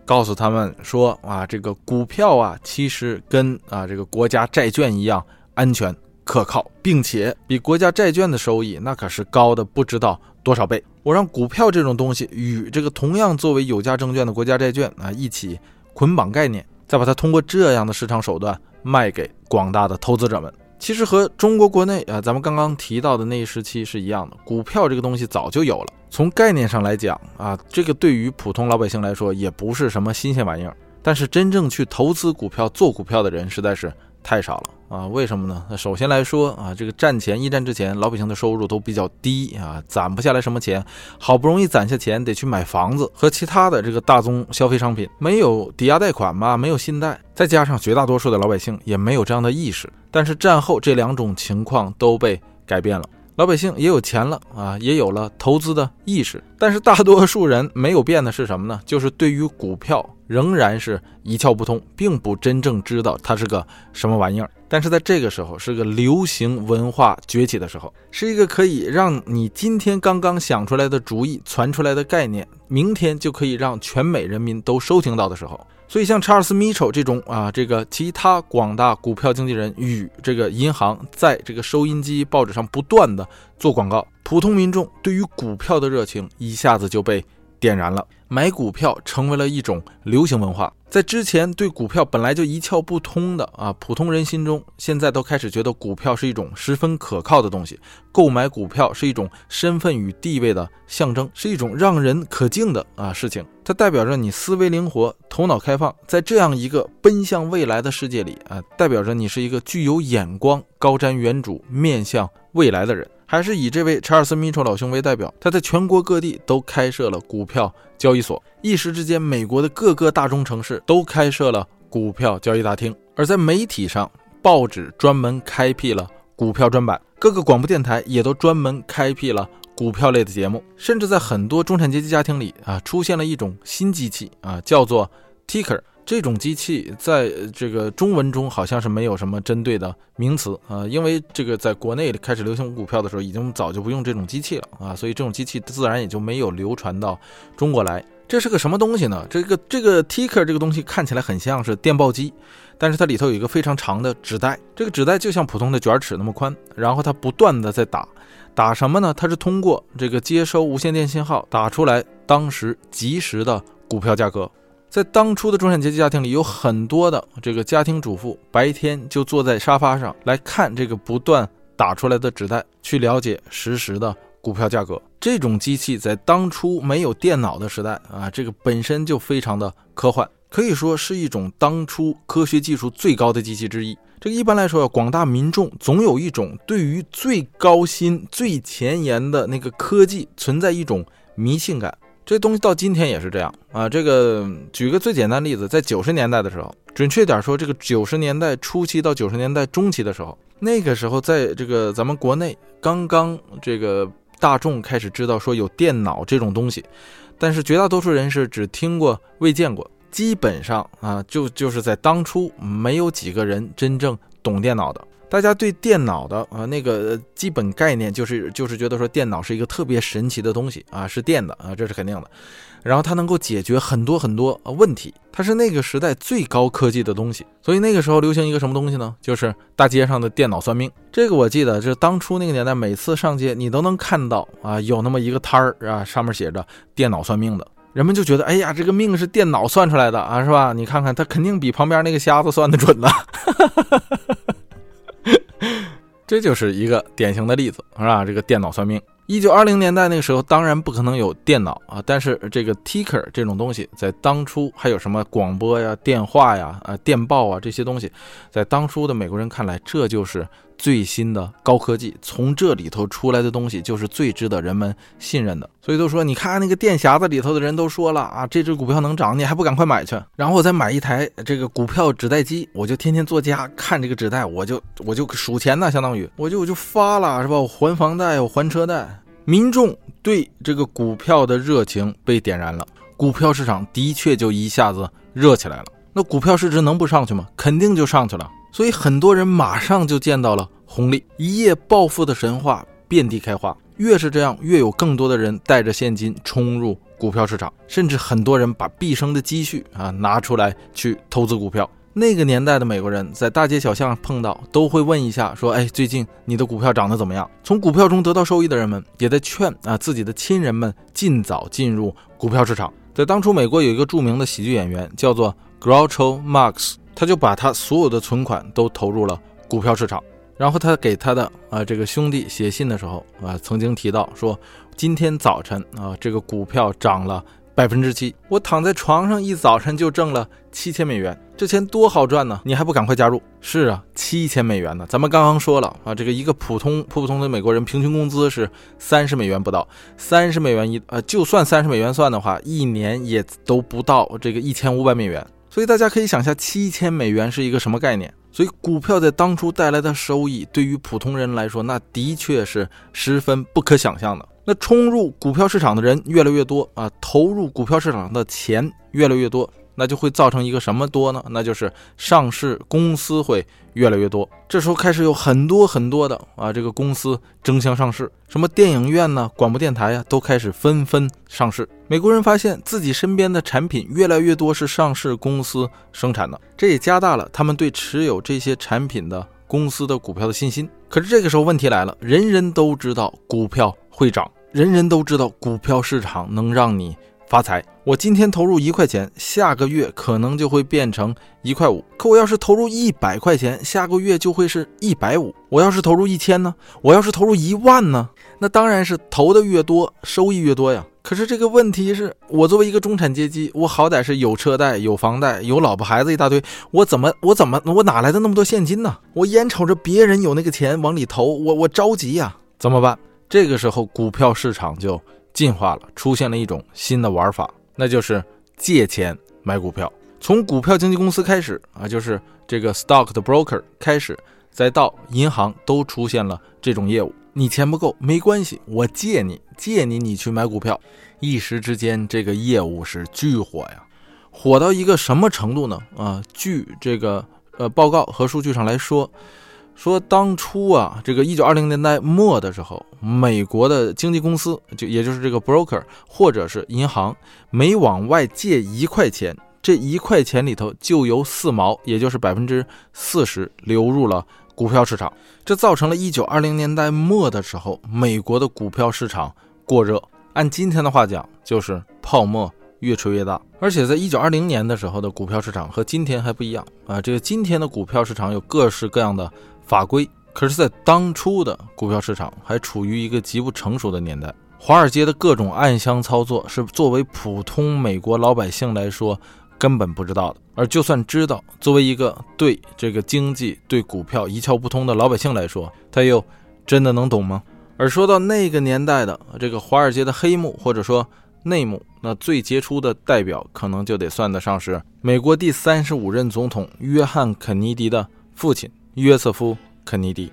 告诉他们说啊，这个股票啊，其实跟啊这个国家债券一样安全可靠，并且比国家债券的收益那可是高的不知道多少倍。我让股票这种东西与这个同样作为有价证券的国家债券啊一起捆绑概念，再把它通过这样的市场手段卖给广大的投资者们。其实和中国国内啊，咱们刚刚提到的那一时期是一样的，股票这个东西早就有了。从概念上来讲啊，这个对于普通老百姓来说也不是什么新鲜玩意儿。但是真正去投资股票、做股票的人实在是。太少了啊？为什么呢？那首先来说啊，这个战前一战之前，老百姓的收入都比较低啊，攒不下来什么钱，好不容易攒下钱，得去买房子和其他的这个大宗消费商品，没有抵押贷款嘛，没有信贷，再加上绝大多数的老百姓也没有这样的意识。但是战后这两种情况都被改变了。老百姓也有钱了啊，也有了投资的意识，但是大多数人没有变的是什么呢？就是对于股票仍然是一窍不通，并不真正知道它是个什么玩意儿。但是在这个时候，是个流行文化崛起的时候，是一个可以让你今天刚刚想出来的主意传出来的概念，明天就可以让全美人民都收听到的时候。所以，像查尔斯·米丑这种啊，这个其他广大股票经纪人与这个银行在这个收音机、报纸上不断的做广告，普通民众对于股票的热情一下子就被点燃了，买股票成为了一种流行文化。在之前对股票本来就一窍不通的啊，普通人心中，现在都开始觉得股票是一种十分可靠的东西。购买股票是一种身份与地位的象征，是一种让人可敬的啊事情。它代表着你思维灵活、头脑开放，在这样一个奔向未来的世界里啊，代表着你是一个具有眼光、高瞻远瞩、面向未来的人。还是以这位查尔斯·米丑老兄为代表，他在全国各地都开设了股票交易所。一时之间，美国的各个大中城市都开设了股票交易大厅。而在媒体上，报纸专门开辟了股票专版，各个广播电台也都专门开辟了股票类的节目。甚至在很多中产阶级家庭里啊，出现了一种新机器啊，叫做 Ticker。这种机器在这个中文中好像是没有什么针对的名词啊，因为这个在国内开始流行股票的时候，已经早就不用这种机器了啊，所以这种机器自然也就没有流传到中国来。这是个什么东西呢？这个这个 ticker 这个东西看起来很像是电报机，但是它里头有一个非常长的纸带，这个纸带就像普通的卷尺那么宽，然后它不断的在打，打什么呢？它是通过这个接收无线电信号打出来当时即时的股票价格。在当初的中产阶级家庭里，有很多的这个家庭主妇白天就坐在沙发上来看这个不断打出来的纸袋，去了解实时的股票价格。这种机器在当初没有电脑的时代啊，这个本身就非常的科幻，可以说是一种当初科学技术最高的机器之一。这个一般来说，广大民众总有一种对于最高新、最前沿的那个科技存在一种迷信感。这东西到今天也是这样啊！这个举个最简单例子，在九十年代的时候，准确点说，这个九十年代初期到九十年代中期的时候，那个时候在这个咱们国内刚刚这个大众开始知道说有电脑这种东西，但是绝大多数人是只听过未见过，基本上啊就就是在当初没有几个人真正懂电脑的。大家对电脑的啊那个基本概念就是就是觉得说电脑是一个特别神奇的东西啊，是电的啊，这是肯定的。然后它能够解决很多很多问题，它是那个时代最高科技的东西。所以那个时候流行一个什么东西呢？就是大街上的电脑算命。这个我记得，就是当初那个年代，每次上街你都能看到啊，有那么一个摊儿啊，上面写着电脑算命的，人们就觉得，哎呀，这个命是电脑算出来的啊，是吧？你看看，他肯定比旁边那个瞎子算的准呢。这就是一个典型的例子，是吧？这个电脑算命，一九二零年代那个时候，当然不可能有电脑啊，但是这个 ticker 这种东西，在当初还有什么广播呀、电话呀、啊电报啊这些东西，在当初的美国人看来，这就是最新的高科技，从这里头出来的东西就是最值得人们信任的。所以都说，你看那个电匣子里头的人都说了啊，这只股票能涨，你还不赶快买去？然后我再买一台这个股票纸袋机，我就天天做家看这个纸袋，我就 我就数钱呢，相当于我就我就发了是吧？我还房贷，我还车贷。民众对这个股票的热情被点燃了，股票市场的确就一下子热起来了。那股票市值能不上去吗？肯定就上去了。所以很多人马上就见到了红利，一夜暴富的神话遍地开花。越是这样，越有更多的人带着现金冲入股票市场，甚至很多人把毕生的积蓄啊拿出来去投资股票。那个年代的美国人，在大街小巷碰到，都会问一下，说：“哎，最近你的股票涨得怎么样？”从股票中得到收益的人们，也在劝啊自己的亲人们尽早进入股票市场。在当初，美国有一个著名的喜剧演员，叫做 Groucho Marx，他就把他所有的存款都投入了股票市场。然后他给他的啊这个兄弟写信的时候啊，曾经提到说：“今天早晨啊，这个股票涨了。”百分之七，我躺在床上一早晨就挣了七千美元，这钱多好赚呢！你还不赶快加入？是啊，七千美元呢。咱们刚刚说了啊，这个一个普通普普通的美国人平均工资是三十美元不到，三十美元一呃，就算三十美元算的话，一年也都不到这个一千五百美元。所以大家可以想下，七千美元是一个什么概念？所以股票在当初带来的收益，对于普通人来说，那的确是十分不可想象的。那冲入股票市场的人越来越多啊，投入股票市场的钱越来越多，那就会造成一个什么多呢？那就是上市公司会越来越多。这时候开始有很多很多的啊，这个公司争相上市，什么电影院呢、广播电台呀，都开始纷纷上市。美国人发现自己身边的产品越来越多是上市公司生产的，这也加大了他们对持有这些产品的公司的股票的信心。可是这个时候问题来了，人人都知道股票会涨。人人都知道股票市场能让你发财。我今天投入一块钱，下个月可能就会变成一块五。可我要是投入一百块钱，下个月就会是一百五。我要是投入一千呢？我要是投入一万呢？那当然是投的越多，收益越多呀。可是这个问题是我作为一个中产阶级，我好歹是有车贷、有房贷、有老婆孩子一大堆，我怎么我怎么我哪来的那么多现金呢？我眼瞅着别人有那个钱往里投，我我着急呀，怎么办？这个时候，股票市场就进化了，出现了一种新的玩法，那就是借钱买股票。从股票经纪公司开始啊，就是这个 stock 的 broker 开始，再到银行都出现了这种业务。你钱不够没关系，我借你，借你，你去买股票。一时之间，这个业务是巨火呀，火到一个什么程度呢？啊，据这个呃报告和数据上来说。说当初啊，这个一九二零年代末的时候，美国的经纪公司就也就是这个 broker 或者是银行，每往外借一块钱，这一块钱里头就由四毛，也就是百分之四十流入了股票市场，这造成了一九二零年代末的时候，美国的股票市场过热，按今天的话讲，就是泡沫越吹越大。而且在一九二零年的时候的股票市场和今天还不一样啊，这个今天的股票市场有各式各样的。法规，可是，在当初的股票市场还处于一个极不成熟的年代，华尔街的各种暗箱操作是作为普通美国老百姓来说根本不知道的。而就算知道，作为一个对这个经济、对股票一窍不通的老百姓来说，他又真的能懂吗？而说到那个年代的这个华尔街的黑幕或者说内幕，那最杰出的代表可能就得算得上是美国第三十五任总统约翰·肯尼迪的父亲。约瑟夫·肯尼迪。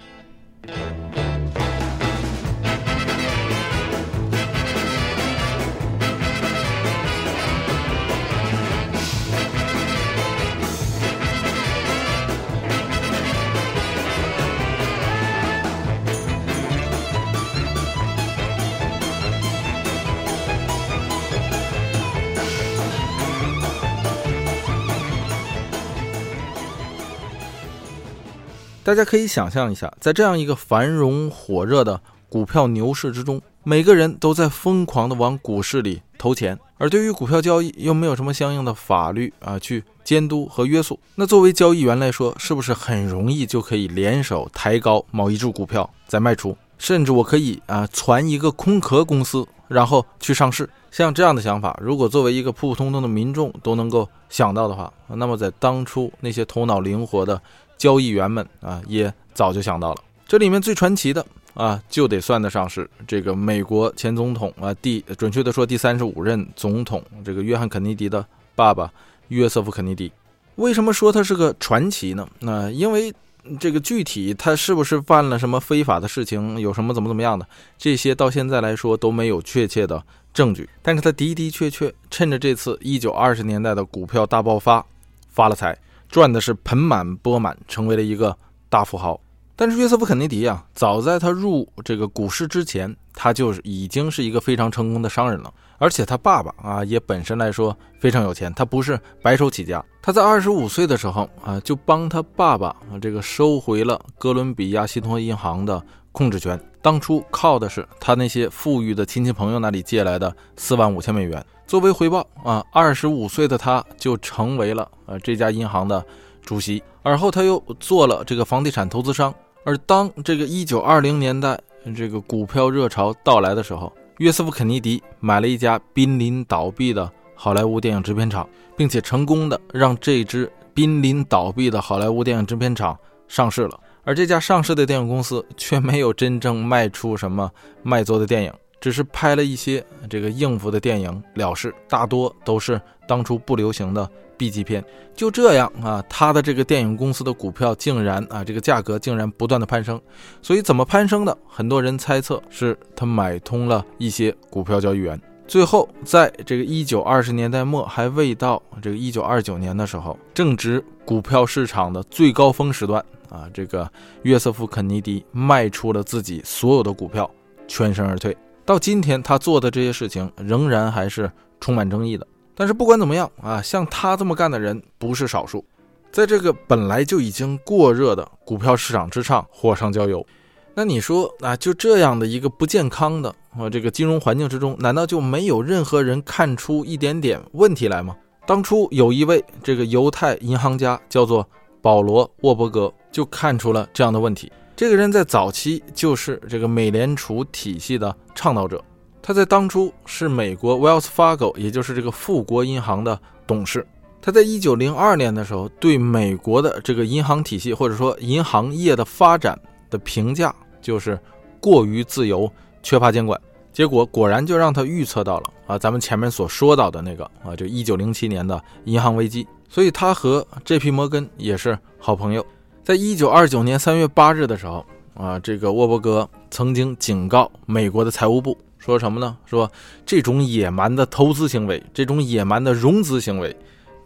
大家可以想象一下，在这样一个繁荣火热的股票牛市之中，每个人都在疯狂的往股市里投钱，而对于股票交易又没有什么相应的法律啊去监督和约束。那作为交易员来说，是不是很容易就可以联手抬高某一只股票再卖出？甚至我可以啊传一个空壳公司，然后去上市。像这样的想法，如果作为一个普普通通的民众都能够想到的话，那么在当初那些头脑灵活的交易员们啊，也早就想到了。这里面最传奇的啊，就得算得上是这个美国前总统啊，第准确的说第三十五任总统这个约翰肯尼迪的爸爸约瑟夫肯尼迪。为什么说他是个传奇呢？那因为。这个具体他是不是犯了什么非法的事情，有什么怎么怎么样的，这些到现在来说都没有确切的证据。但是他的的确确趁着这次一九二十年代的股票大爆发发了财，赚的是盆满钵满，成为了一个大富豪。但是约瑟夫肯尼迪啊，早在他入这个股市之前，他就已经是一个非常成功的商人了。而且他爸爸啊，也本身来说非常有钱，他不是白手起家。他在二十五岁的时候啊，就帮他爸爸啊这个收回了哥伦比亚信托银行的控制权。当初靠的是他那些富裕的亲戚朋友那里借来的四万五千美元作为回报啊。二十五岁的他就成为了呃这家银行的主席，而后他又做了这个房地产投资商。而当这个一九二零年代这个股票热潮到来的时候，约瑟夫·肯尼迪买了一家濒临倒闭的好莱坞电影制片厂，并且成功的让这支濒临倒闭的好莱坞电影制片厂上市了。而这家上市的电影公司却没有真正卖出什么卖座的电影，只是拍了一些这个应付的电影了事，大多都是当初不流行的。B 级片就这样啊，他的这个电影公司的股票竟然啊，这个价格竟然不断的攀升。所以怎么攀升的？很多人猜测是他买通了一些股票交易员。最后，在这个一九二十年代末还未到这个一九二九年的时候，正值股票市场的最高峰时段啊，这个约瑟夫肯尼迪卖出了自己所有的股票，全身而退。到今天，他做的这些事情仍然还是充满争议的。但是不管怎么样啊，像他这么干的人不是少数，在这个本来就已经过热的股票市场之上火上浇油。那你说啊，就这样的一个不健康的啊这个金融环境之中，难道就没有任何人看出一点点问题来吗？当初有一位这个犹太银行家叫做保罗沃伯格，就看出了这样的问题。这个人在早期就是这个美联储体系的倡导者。他在当初是美国 Wells Fargo，也就是这个富国银行的董事。他在一九零二年的时候，对美国的这个银行体系或者说银行业的发展的评价就是过于自由，缺乏监管。结果果然就让他预测到了啊，咱们前面所说到的那个啊，就一九零七年的银行危机。所以他和 J.P. 摩根也是好朋友。在一九二九年三月八日的时候啊，这个沃伯格曾经警告美国的财务部。说什么呢？说这种野蛮的投资行为，这种野蛮的融资行为，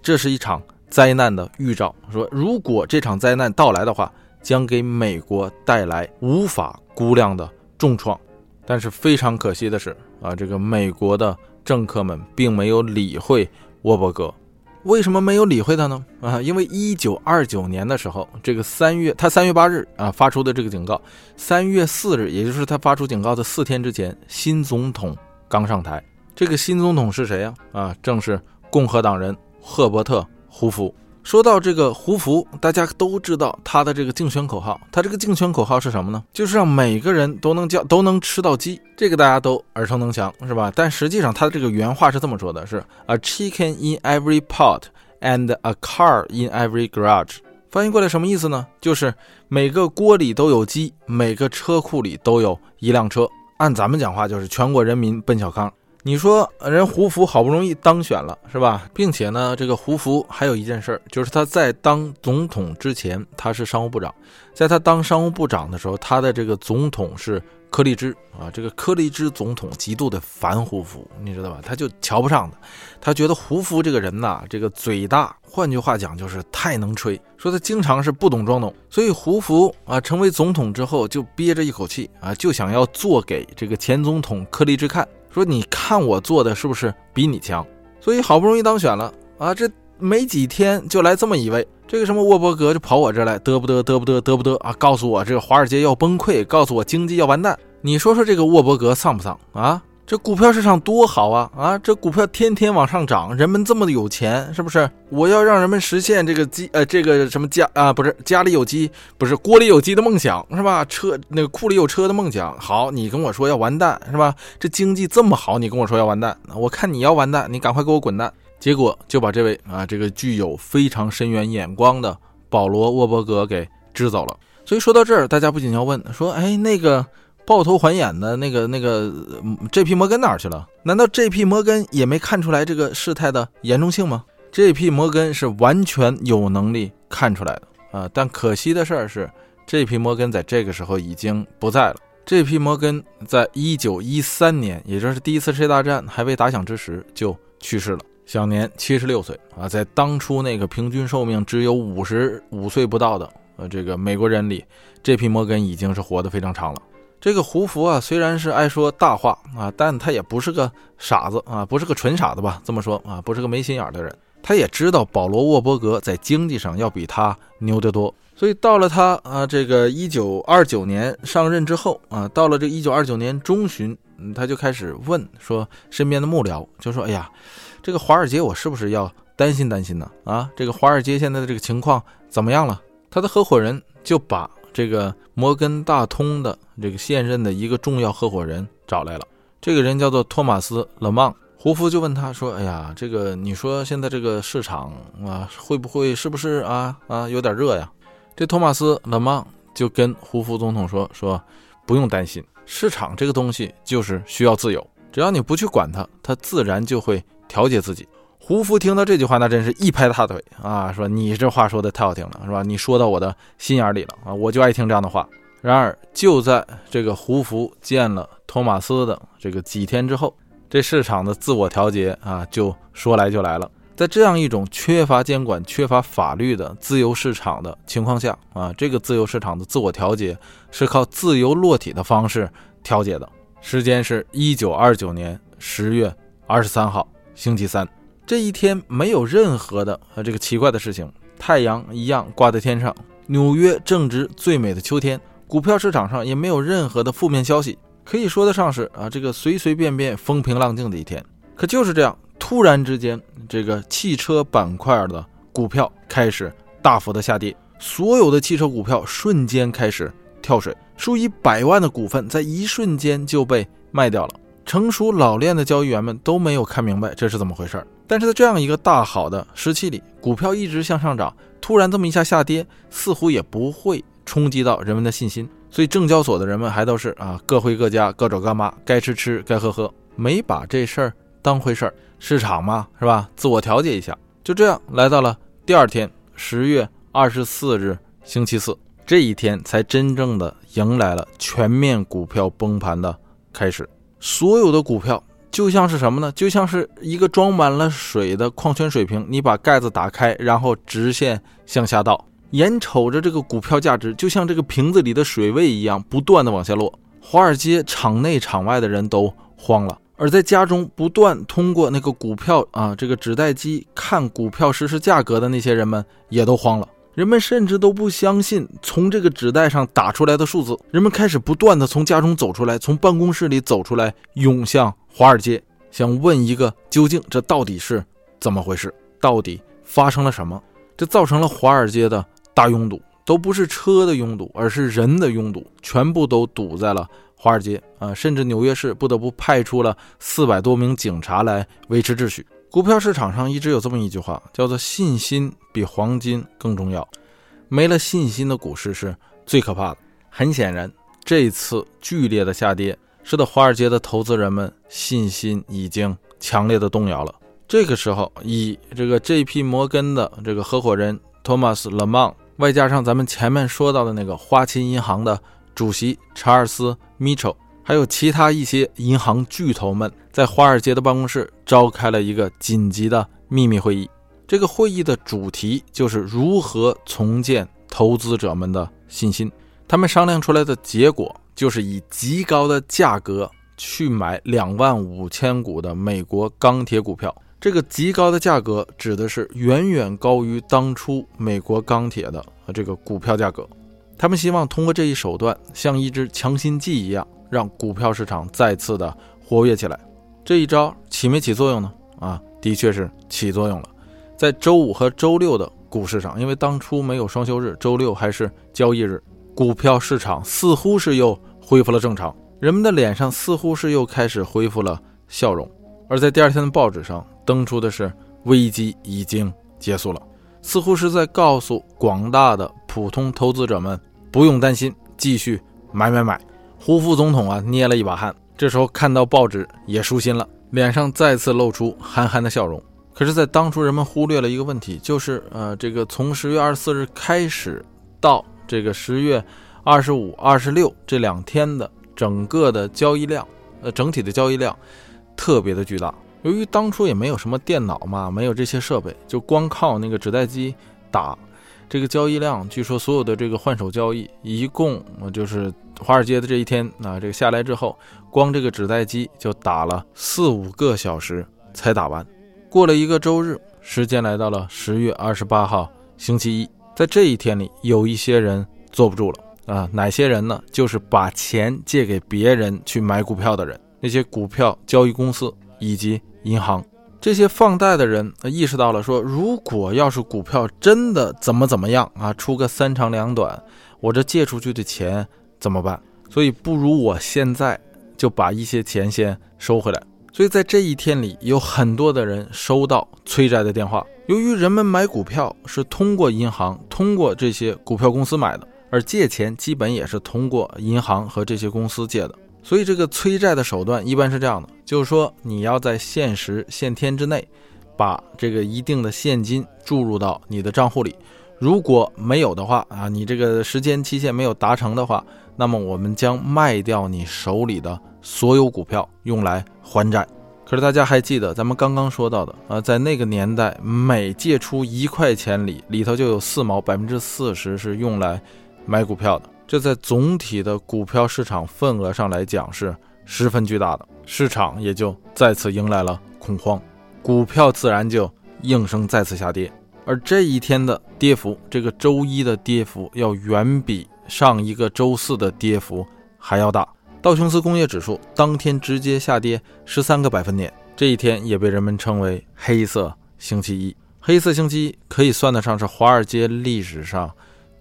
这是一场灾难的预兆。说如果这场灾难到来的话，将给美国带来无法估量的重创。但是非常可惜的是，啊，这个美国的政客们并没有理会沃伯格。为什么没有理会他呢？啊，因为一九二九年的时候，这个三月，他三月八日啊发出的这个警告，三月四日，也就是他发出警告的四天之前，新总统刚上台。这个新总统是谁呀？啊，正是共和党人赫伯特·胡佛。说到这个胡佛，大家都知道他的这个竞选口号。他这个竞选口号是什么呢？就是让每个人都能叫都能吃到鸡。这个大家都耳熟能详，是吧？但实际上他的这个原话是这么说的：是 a chicken in every pot and a car in every garage。翻译过来什么意思呢？就是每个锅里都有鸡，每个车库里都有一辆车。按咱们讲话，就是全国人民奔小康。你说人胡福好不容易当选了是吧？并且呢，这个胡福还有一件事儿，就是他在当总统之前他是商务部长，在他当商务部长的时候，他的这个总统是柯立芝啊。这个柯立芝总统极度的烦胡福，你知道吧？他就瞧不上他，他觉得胡福这个人呐，这个嘴大，换句话讲就是太能吹，说他经常是不懂装懂。所以胡福啊成为总统之后，就憋着一口气啊，就想要做给这个前总统柯立芝看。说你看我做的是不是比你强？所以好不容易当选了啊，这没几天就来这么一位，这个什么沃伯格就跑我这来嘚不嘚嘚不嘚嘚不嘚啊，告诉我这个华尔街要崩溃，告诉我经济要完蛋。你说说这个沃伯格丧不丧啊？这股票市场多好啊啊！这股票天天往上涨，人们这么的有钱，是不是？我要让人们实现这个鸡呃这个什么家啊不是家里有鸡不是锅里有鸡的梦想是吧？车那个库里有车的梦想。好，你跟我说要完蛋是吧？这经济这么好，你跟我说要完蛋，我看你要完蛋，你赶快给我滚蛋！结果就把这位啊这个具有非常深远眼光的保罗沃伯格给支走了。所以说到这儿，大家不仅要问说，哎那个。抱头还眼的那个那个 J.P. 摩根哪儿去了？难道 J.P. 摩根也没看出来这个事态的严重性吗？J.P. 摩根是完全有能力看出来的啊！但可惜的事儿是，J.P. 摩根在这个时候已经不在了。J.P. 摩根在一九一三年，也就是第一次世界大战还未打响之时就去世了，享年七十六岁啊！在当初那个平均寿命只有五十五岁不到的呃这个美国人里，J.P. 摩根已经是活得非常长了。这个胡佛啊，虽然是爱说大话啊，但他也不是个傻子啊，不是个纯傻子吧？这么说啊，不是个没心眼的人。他也知道保罗沃伯格在经济上要比他牛得多，所以到了他啊，这个一九二九年上任之后啊，到了这一九二九年中旬，他就开始问说，身边的幕僚就说：“哎呀，这个华尔街我是不是要担心担心呢？啊，这个华尔街现在的这个情况怎么样了？”他的合伙人就把。这个摩根大通的这个现任的一个重要合伙人找来了，这个人叫做托马斯·勒芒。胡夫就问他说：“哎呀，这个你说现在这个市场啊，会不会是不是啊啊有点热呀？”这托马斯·勒芒就跟胡夫总统说：“说不用担心，市场这个东西就是需要自由，只要你不去管它，它自然就会调节自己。”胡夫听到这句话，那真是一拍大腿啊，说你这话说的太好听了，是吧？你说到我的心眼里了啊，我就爱听这样的话。然而，就在这个胡夫见了托马斯的这个几天之后，这市场的自我调节啊，就说来就来了。在这样一种缺乏监管、缺乏法律的自由市场的情况下啊，这个自由市场的自我调节是靠自由落体的方式调节的。时间是一九二九年十月二十三号，星期三。这一天没有任何的呃这个奇怪的事情，太阳一样挂在天上。纽约正值最美的秋天，股票市场上也没有任何的负面消息，可以说得上是啊这个随随便便风平浪静的一天。可就是这样，突然之间，这个汽车板块的股票开始大幅的下跌，所有的汽车股票瞬间开始跳水，数以百万的股份在一瞬间就被卖掉了。成熟老练的交易员们都没有看明白这是怎么回事儿。但是在这样一个大好的时期里，股票一直向上涨，突然这么一下下跌，似乎也不会冲击到人们的信心。所以证交所的人们还都是啊，各回各家，各找各妈，该吃吃，该喝喝，没把这事儿当回事儿。市场嘛，是吧？自我调节一下，就这样来到了第二天，十月二十四日，星期四，这一天才真正的迎来了全面股票崩盘的开始，所有的股票。就像是什么呢？就像是一个装满了水的矿泉水瓶，你把盖子打开，然后直线向下倒，眼瞅着这个股票价值就像这个瓶子里的水位一样，不断的往下落。华尔街场内场外的人都慌了，而在家中不断通过那个股票啊这个纸袋机看股票实时价格的那些人们也都慌了。人们甚至都不相信从这个纸袋上打出来的数字，人们开始不断的从家中走出来，从办公室里走出来，涌向华尔街，想问一个究竟，这到底是怎么回事？到底发生了什么？这造成了华尔街的大拥堵，都不是车的拥堵，而是人的拥堵，全部都堵在了华尔街啊！甚至纽约市不得不派出了四百多名警察来维持秩序。股票市场上一直有这么一句话，叫做“信心比黄金更重要”。没了信心的股市是最可怕的。很显然，这次剧烈的下跌使得华尔街的投资人们信心已经强烈的动摇了。这个时候，以这个 J.P. 摩根的这个合伙人托马斯·勒芒，外加上咱们前面说到的那个花旗银行的主席查尔斯·米彻。还有其他一些银行巨头们在华尔街的办公室召开了一个紧急的秘密会议。这个会议的主题就是如何重建投资者们的信心。他们商量出来的结果就是以极高的价格去买两万五千股的美国钢铁股票。这个极高的价格指的是远远高于当初美国钢铁的这个股票价格。他们希望通过这一手段，像一支强心剂一样。让股票市场再次的活跃起来。这一招起没起作用呢？啊，的确是起作用了。在周五和周六的股市上，因为当初没有双休日，周六还是交易日，股票市场似乎是又恢复了正常，人们的脸上似乎是又开始恢复了笑容。而在第二天的报纸上登出的是危机已经结束了，似乎是在告诉广大的普通投资者们不用担心，继续买买买。胡副总统啊捏了一把汗，这时候看到报纸也舒心了，脸上再次露出憨憨的笑容。可是，在当初人们忽略了一个问题，就是呃，这个从十月二十四日开始到这个十月二十五、二十六这两天的整个的交易量，呃，整体的交易量特别的巨大。由于当初也没有什么电脑嘛，没有这些设备，就光靠那个纸袋机打，这个交易量，据说所有的这个换手交易，一共就是华尔街的这一天啊，这个下来之后，光这个纸袋机就打了四五个小时才打完。过了一个周日，时间来到了十月二十八号星期一。在这一天里，有一些人坐不住了啊！哪些人呢？就是把钱借给别人去买股票的人，那些股票交易公司以及银行。这些放贷的人意识到了，说如果要是股票真的怎么怎么样啊，出个三长两短，我这借出去的钱怎么办？所以不如我现在就把一些钱先收回来。所以在这一天里，有很多的人收到催债的电话。由于人们买股票是通过银行、通过这些股票公司买的，而借钱基本也是通过银行和这些公司借的，所以这个催债的手段一般是这样的：就是说你要在限时限天之内，把这个一定的现金注入到你的账户里。如果没有的话啊，你这个时间期限没有达成的话，那么我们将卖掉你手里的所有股票，用来还债。可是大家还记得咱们刚刚说到的啊，在那个年代，每借出一块钱里，里头就有四毛，百分之四十是用来买股票的。这在总体的股票市场份额上来讲是十分巨大的，市场也就再次迎来了恐慌，股票自然就应声再次下跌。而这一天的跌幅，这个周一的跌幅要远比上一个周四的跌幅还要大。道琼斯工业指数当天直接下跌十三个百分点，这一天也被人们称为“黑色星期一”。黑色星期一可以算得上是华尔街历史上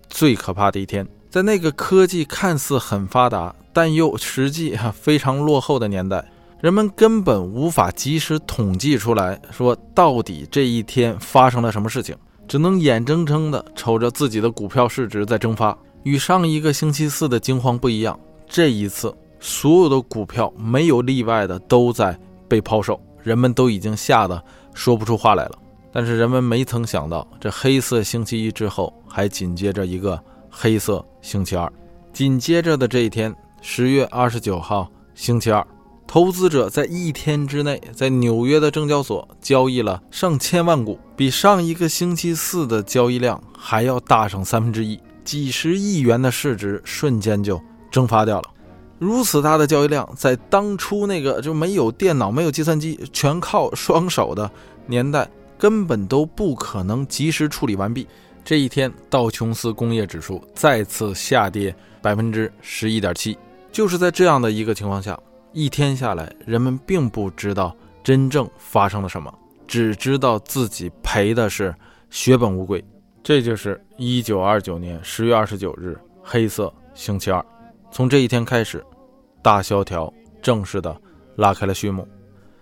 最可怕的一天。在那个科技看似很发达，但又实际哈非常落后的年代。人们根本无法及时统计出来，说到底这一天发生了什么事情，只能眼睁睁地瞅着自己的股票市值在蒸发。与上一个星期四的惊慌不一样，这一次所有的股票没有例外的都在被抛售，人们都已经吓得说不出话来了。但是人们没曾想到，这黑色星期一之后还紧接着一个黑色星期二，紧接着的这一天，十月二十九号星期二。投资者在一天之内，在纽约的证交所交易了上千万股，比上一个星期四的交易量还要大上三分之一，几十亿元的市值瞬间就蒸发掉了。如此大的交易量，在当初那个就没有电脑、没有计算机、全靠双手的年代，根本都不可能及时处理完毕。这一天，道琼斯工业指数再次下跌百分之十一点七，就是在这样的一个情况下。一天下来，人们并不知道真正发生了什么，只知道自己赔的是血本无归。这就是一九二九年十月二十九日黑色星期二。从这一天开始，大萧条正式的拉开了序幕。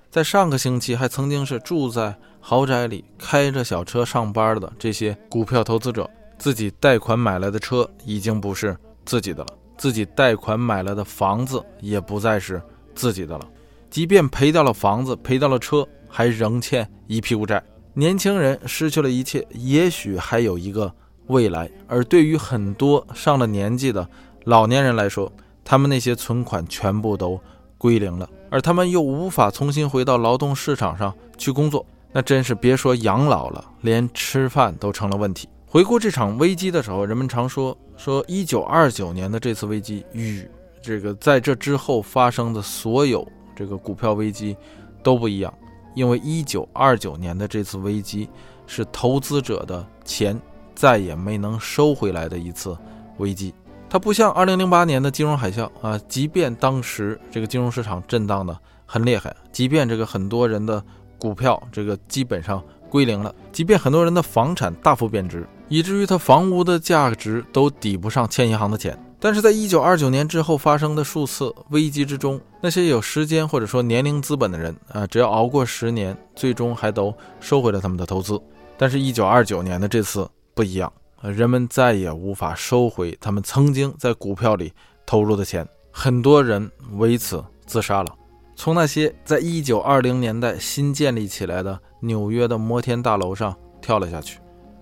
在上个星期还曾经是住在豪宅里、开着小车上班的这些股票投资者，自己贷款买来的车已经不是自己的了，自己贷款买来的房子也不再是。自己的了，即便赔掉了房子，赔掉了车，还仍欠一屁股债。年轻人失去了一切，也许还有一个未来。而对于很多上了年纪的老年人来说，他们那些存款全部都归零了，而他们又无法重新回到劳动市场上去工作，那真是别说养老了，连吃饭都成了问题。回顾这场危机的时候，人们常说说一九二九年的这次危机与。这个在这之后发生的所有这个股票危机都不一样，因为一九二九年的这次危机是投资者的钱再也没能收回来的一次危机。它不像二零零八年的金融海啸啊，即便当时这个金融市场震荡的很厉害。即便这个很多人的股票这个基本上归零了，即便很多人的房产大幅贬值，以至于他房屋的价值都抵不上欠银行的钱。但是在一九二九年之后发生的数次危机之中，那些有时间或者说年龄资本的人啊，只要熬过十年，最终还都收回了他们的投资。但是，一九二九年的这次不一样，人们再也无法收回他们曾经在股票里投入的钱，很多人为此自杀了。从那些在一九二零年代新建立起来的纽约的摩天大楼上跳了下去。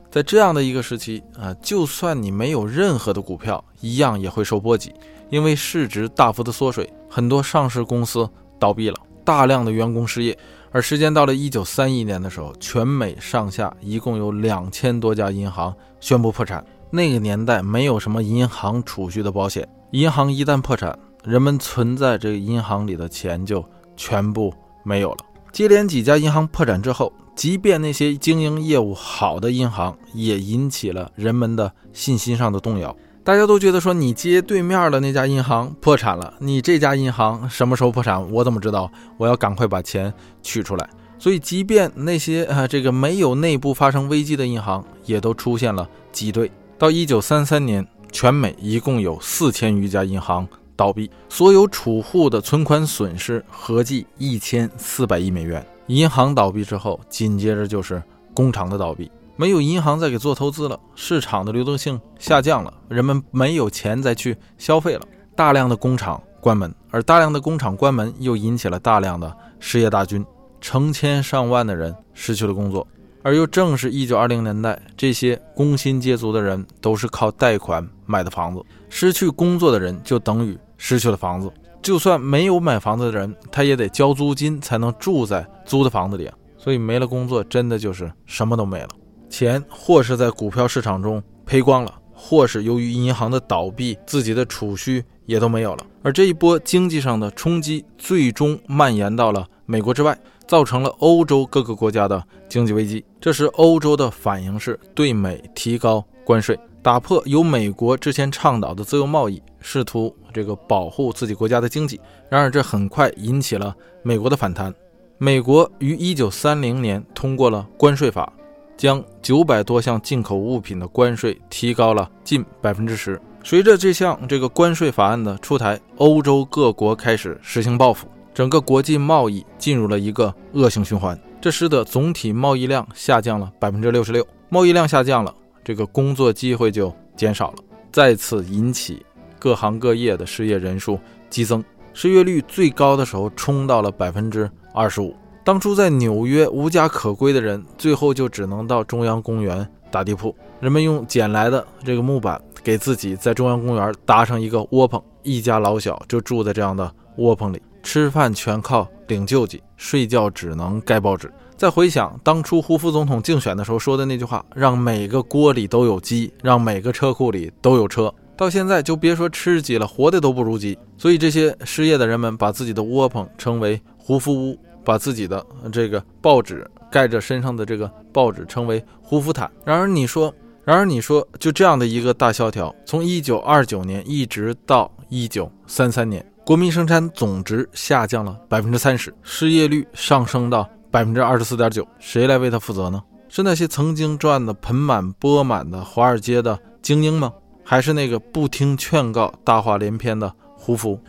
在这样的一个时期啊，就算你没有任何的股票，一样也会受波及，因为市值大幅的缩水，很多上市公司倒闭了，大量的员工失业。而时间到了一九三一年的时候，全美上下一共有两千多家银行宣布破产。那个年代没有什么银行储蓄的保险，银行一旦破产，人们存在这个银行里的钱就全部没有了。接连几家银行破产之后。即便那些经营业务好的银行，也引起了人们的信心上的动摇。大家都觉得说，你接对面的那家银行破产了，你这家银行什么时候破产？我怎么知道？我要赶快把钱取出来。所以，即便那些啊这个没有内部发生危机的银行，也都出现了挤兑。到一九三三年，全美一共有四千余家银行倒闭，所有储户的存款损失合计一千四百亿美元。银行倒闭之后，紧接着就是工厂的倒闭，没有银行再给做投资了，市场的流动性下降了，人们没有钱再去消费了，大量的工厂关门，而大量的工厂关门又引起了大量的失业大军，成千上万的人失去了工作，而又正是一九二零年代，这些工薪阶族的人都是靠贷款买的房子，失去工作的人就等于失去了房子。就算没有买房子的人，他也得交租金才能住在租的房子里。所以没了工作，真的就是什么都没了。钱或是在股票市场中赔光了，或是由于银行的倒闭，自己的储蓄也都没有了。而这一波经济上的冲击，最终蔓延到了美国之外，造成了欧洲各个国家的经济危机。这时，欧洲的反应是对美提高关税。打破由美国之前倡导的自由贸易，试图这个保护自己国家的经济。然而，这很快引起了美国的反弹。美国于一九三零年通过了关税法，将九百多项进口物品的关税提高了近百分之十。随着这项这个关税法案的出台，欧洲各国开始实行报复，整个国际贸易进入了一个恶性循环。这使得总体贸易量下降了百分之六十六。贸易量下降了。这个工作机会就减少了，再次引起各行各业的失业人数激增，失业率最高的时候冲到了百分之二十五。当初在纽约无家可归的人，最后就只能到中央公园打地铺。人们用捡来的这个木板给自己在中央公园搭上一个窝棚，一家老小就住在这样的窝棚里，吃饭全靠领救济，睡觉只能盖报纸。再回想当初胡佛总统竞选的时候说的那句话：“让每个锅里都有鸡，让每个车库里都有车。”到现在就别说吃鸡了，活的都不如鸡。所以这些失业的人们把自己的窝棚称为“胡夫屋”，把自己的这个报纸盖着身上的这个报纸称为“胡夫毯”。然而你说，然而你说，就这样的一个大萧条，从一九二九年一直到一九三三年，国民生产总值下降了百分之三十，失业率上升到。百分之二十四点九，谁来为他负责呢？是那些曾经赚得盆满钵满的华尔街的精英吗？还是那个不听劝告、大话连篇的胡佛？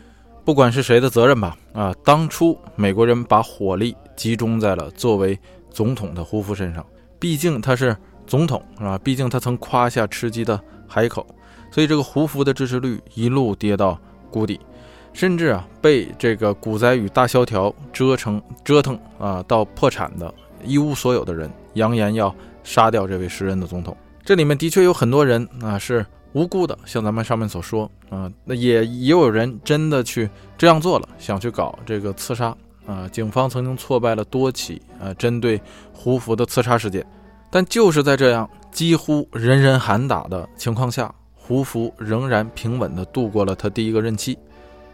不管是谁的责任吧。啊，当初美国人把火力集中在了作为总统的胡佛身上，毕竟他是总统，是吧？毕竟他曾夸下吃鸡的海口，所以这个胡佛的支持率一路跌到谷底。甚至啊，被这个股灾与大萧条折成折腾啊，到破产的一无所有的人，扬言要杀掉这位时任的总统。这里面的确有很多人啊是无辜的，像咱们上面所说啊，那也也有人真的去这样做了，想去搞这个刺杀啊。警方曾经挫败了多起啊针对胡佛的刺杀事件，但就是在这样几乎人人喊打的情况下，胡佛仍然平稳地度过了他第一个任期。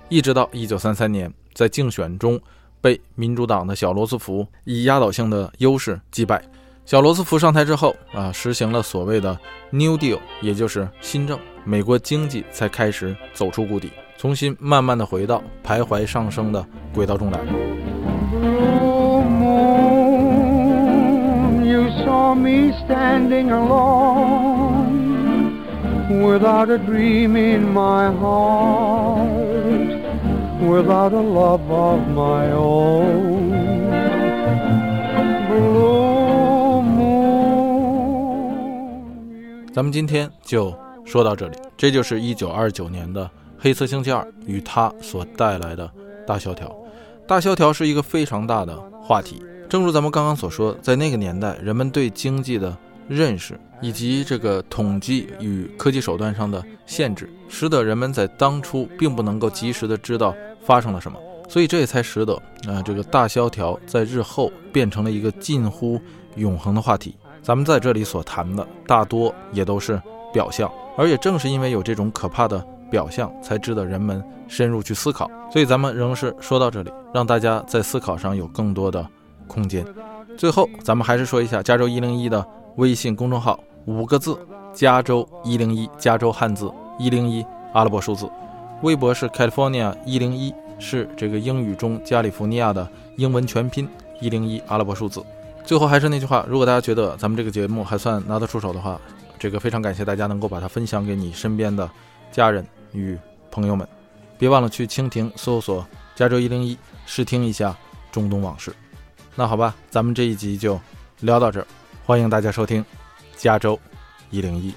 一直到一九三三年，在竞选中被民主党的小罗斯福以压倒性的优势击败。小罗斯福上台之后啊，实行了所谓的 New Deal，也就是新政，美国经济才开始走出谷底，重新慢慢的回到徘徊上升的轨道中来。Without a dream in my heart, without a love of my own. 咱们今天就说到这里，这就是一九二九年的黑色星期二与它所带来的大萧条。大萧条是一个非常大的话题，正如咱们刚刚所说，在那个年代，人们对经济的认识以及这个统计与科技手段上的限制，使得人们在当初并不能够及时的知道发生了什么，所以这也才使得啊这个大萧条在日后变成了一个近乎永恒的话题。咱们在这里所谈的大多也都是表象，而也正是因为有这种可怕的表象，才值得人们深入去思考。所以咱们仍是说到这里，让大家在思考上有更多的空间。最后，咱们还是说一下加州一零一的微信公众号，五个字：加州一零一，加州汉字一零一阿拉伯数字。微博是 California 一零一，是这个英语中加利福尼亚的英文全拼一零一阿拉伯数字。最后还是那句话，如果大家觉得咱们这个节目还算拿得出手的话，这个非常感谢大家能够把它分享给你身边的家人与朋友们。别忘了去蜻蜓搜索“加州一零一”，试听一下中东往事。那好吧，咱们这一集就聊到这儿，欢迎大家收听《加州一零一》。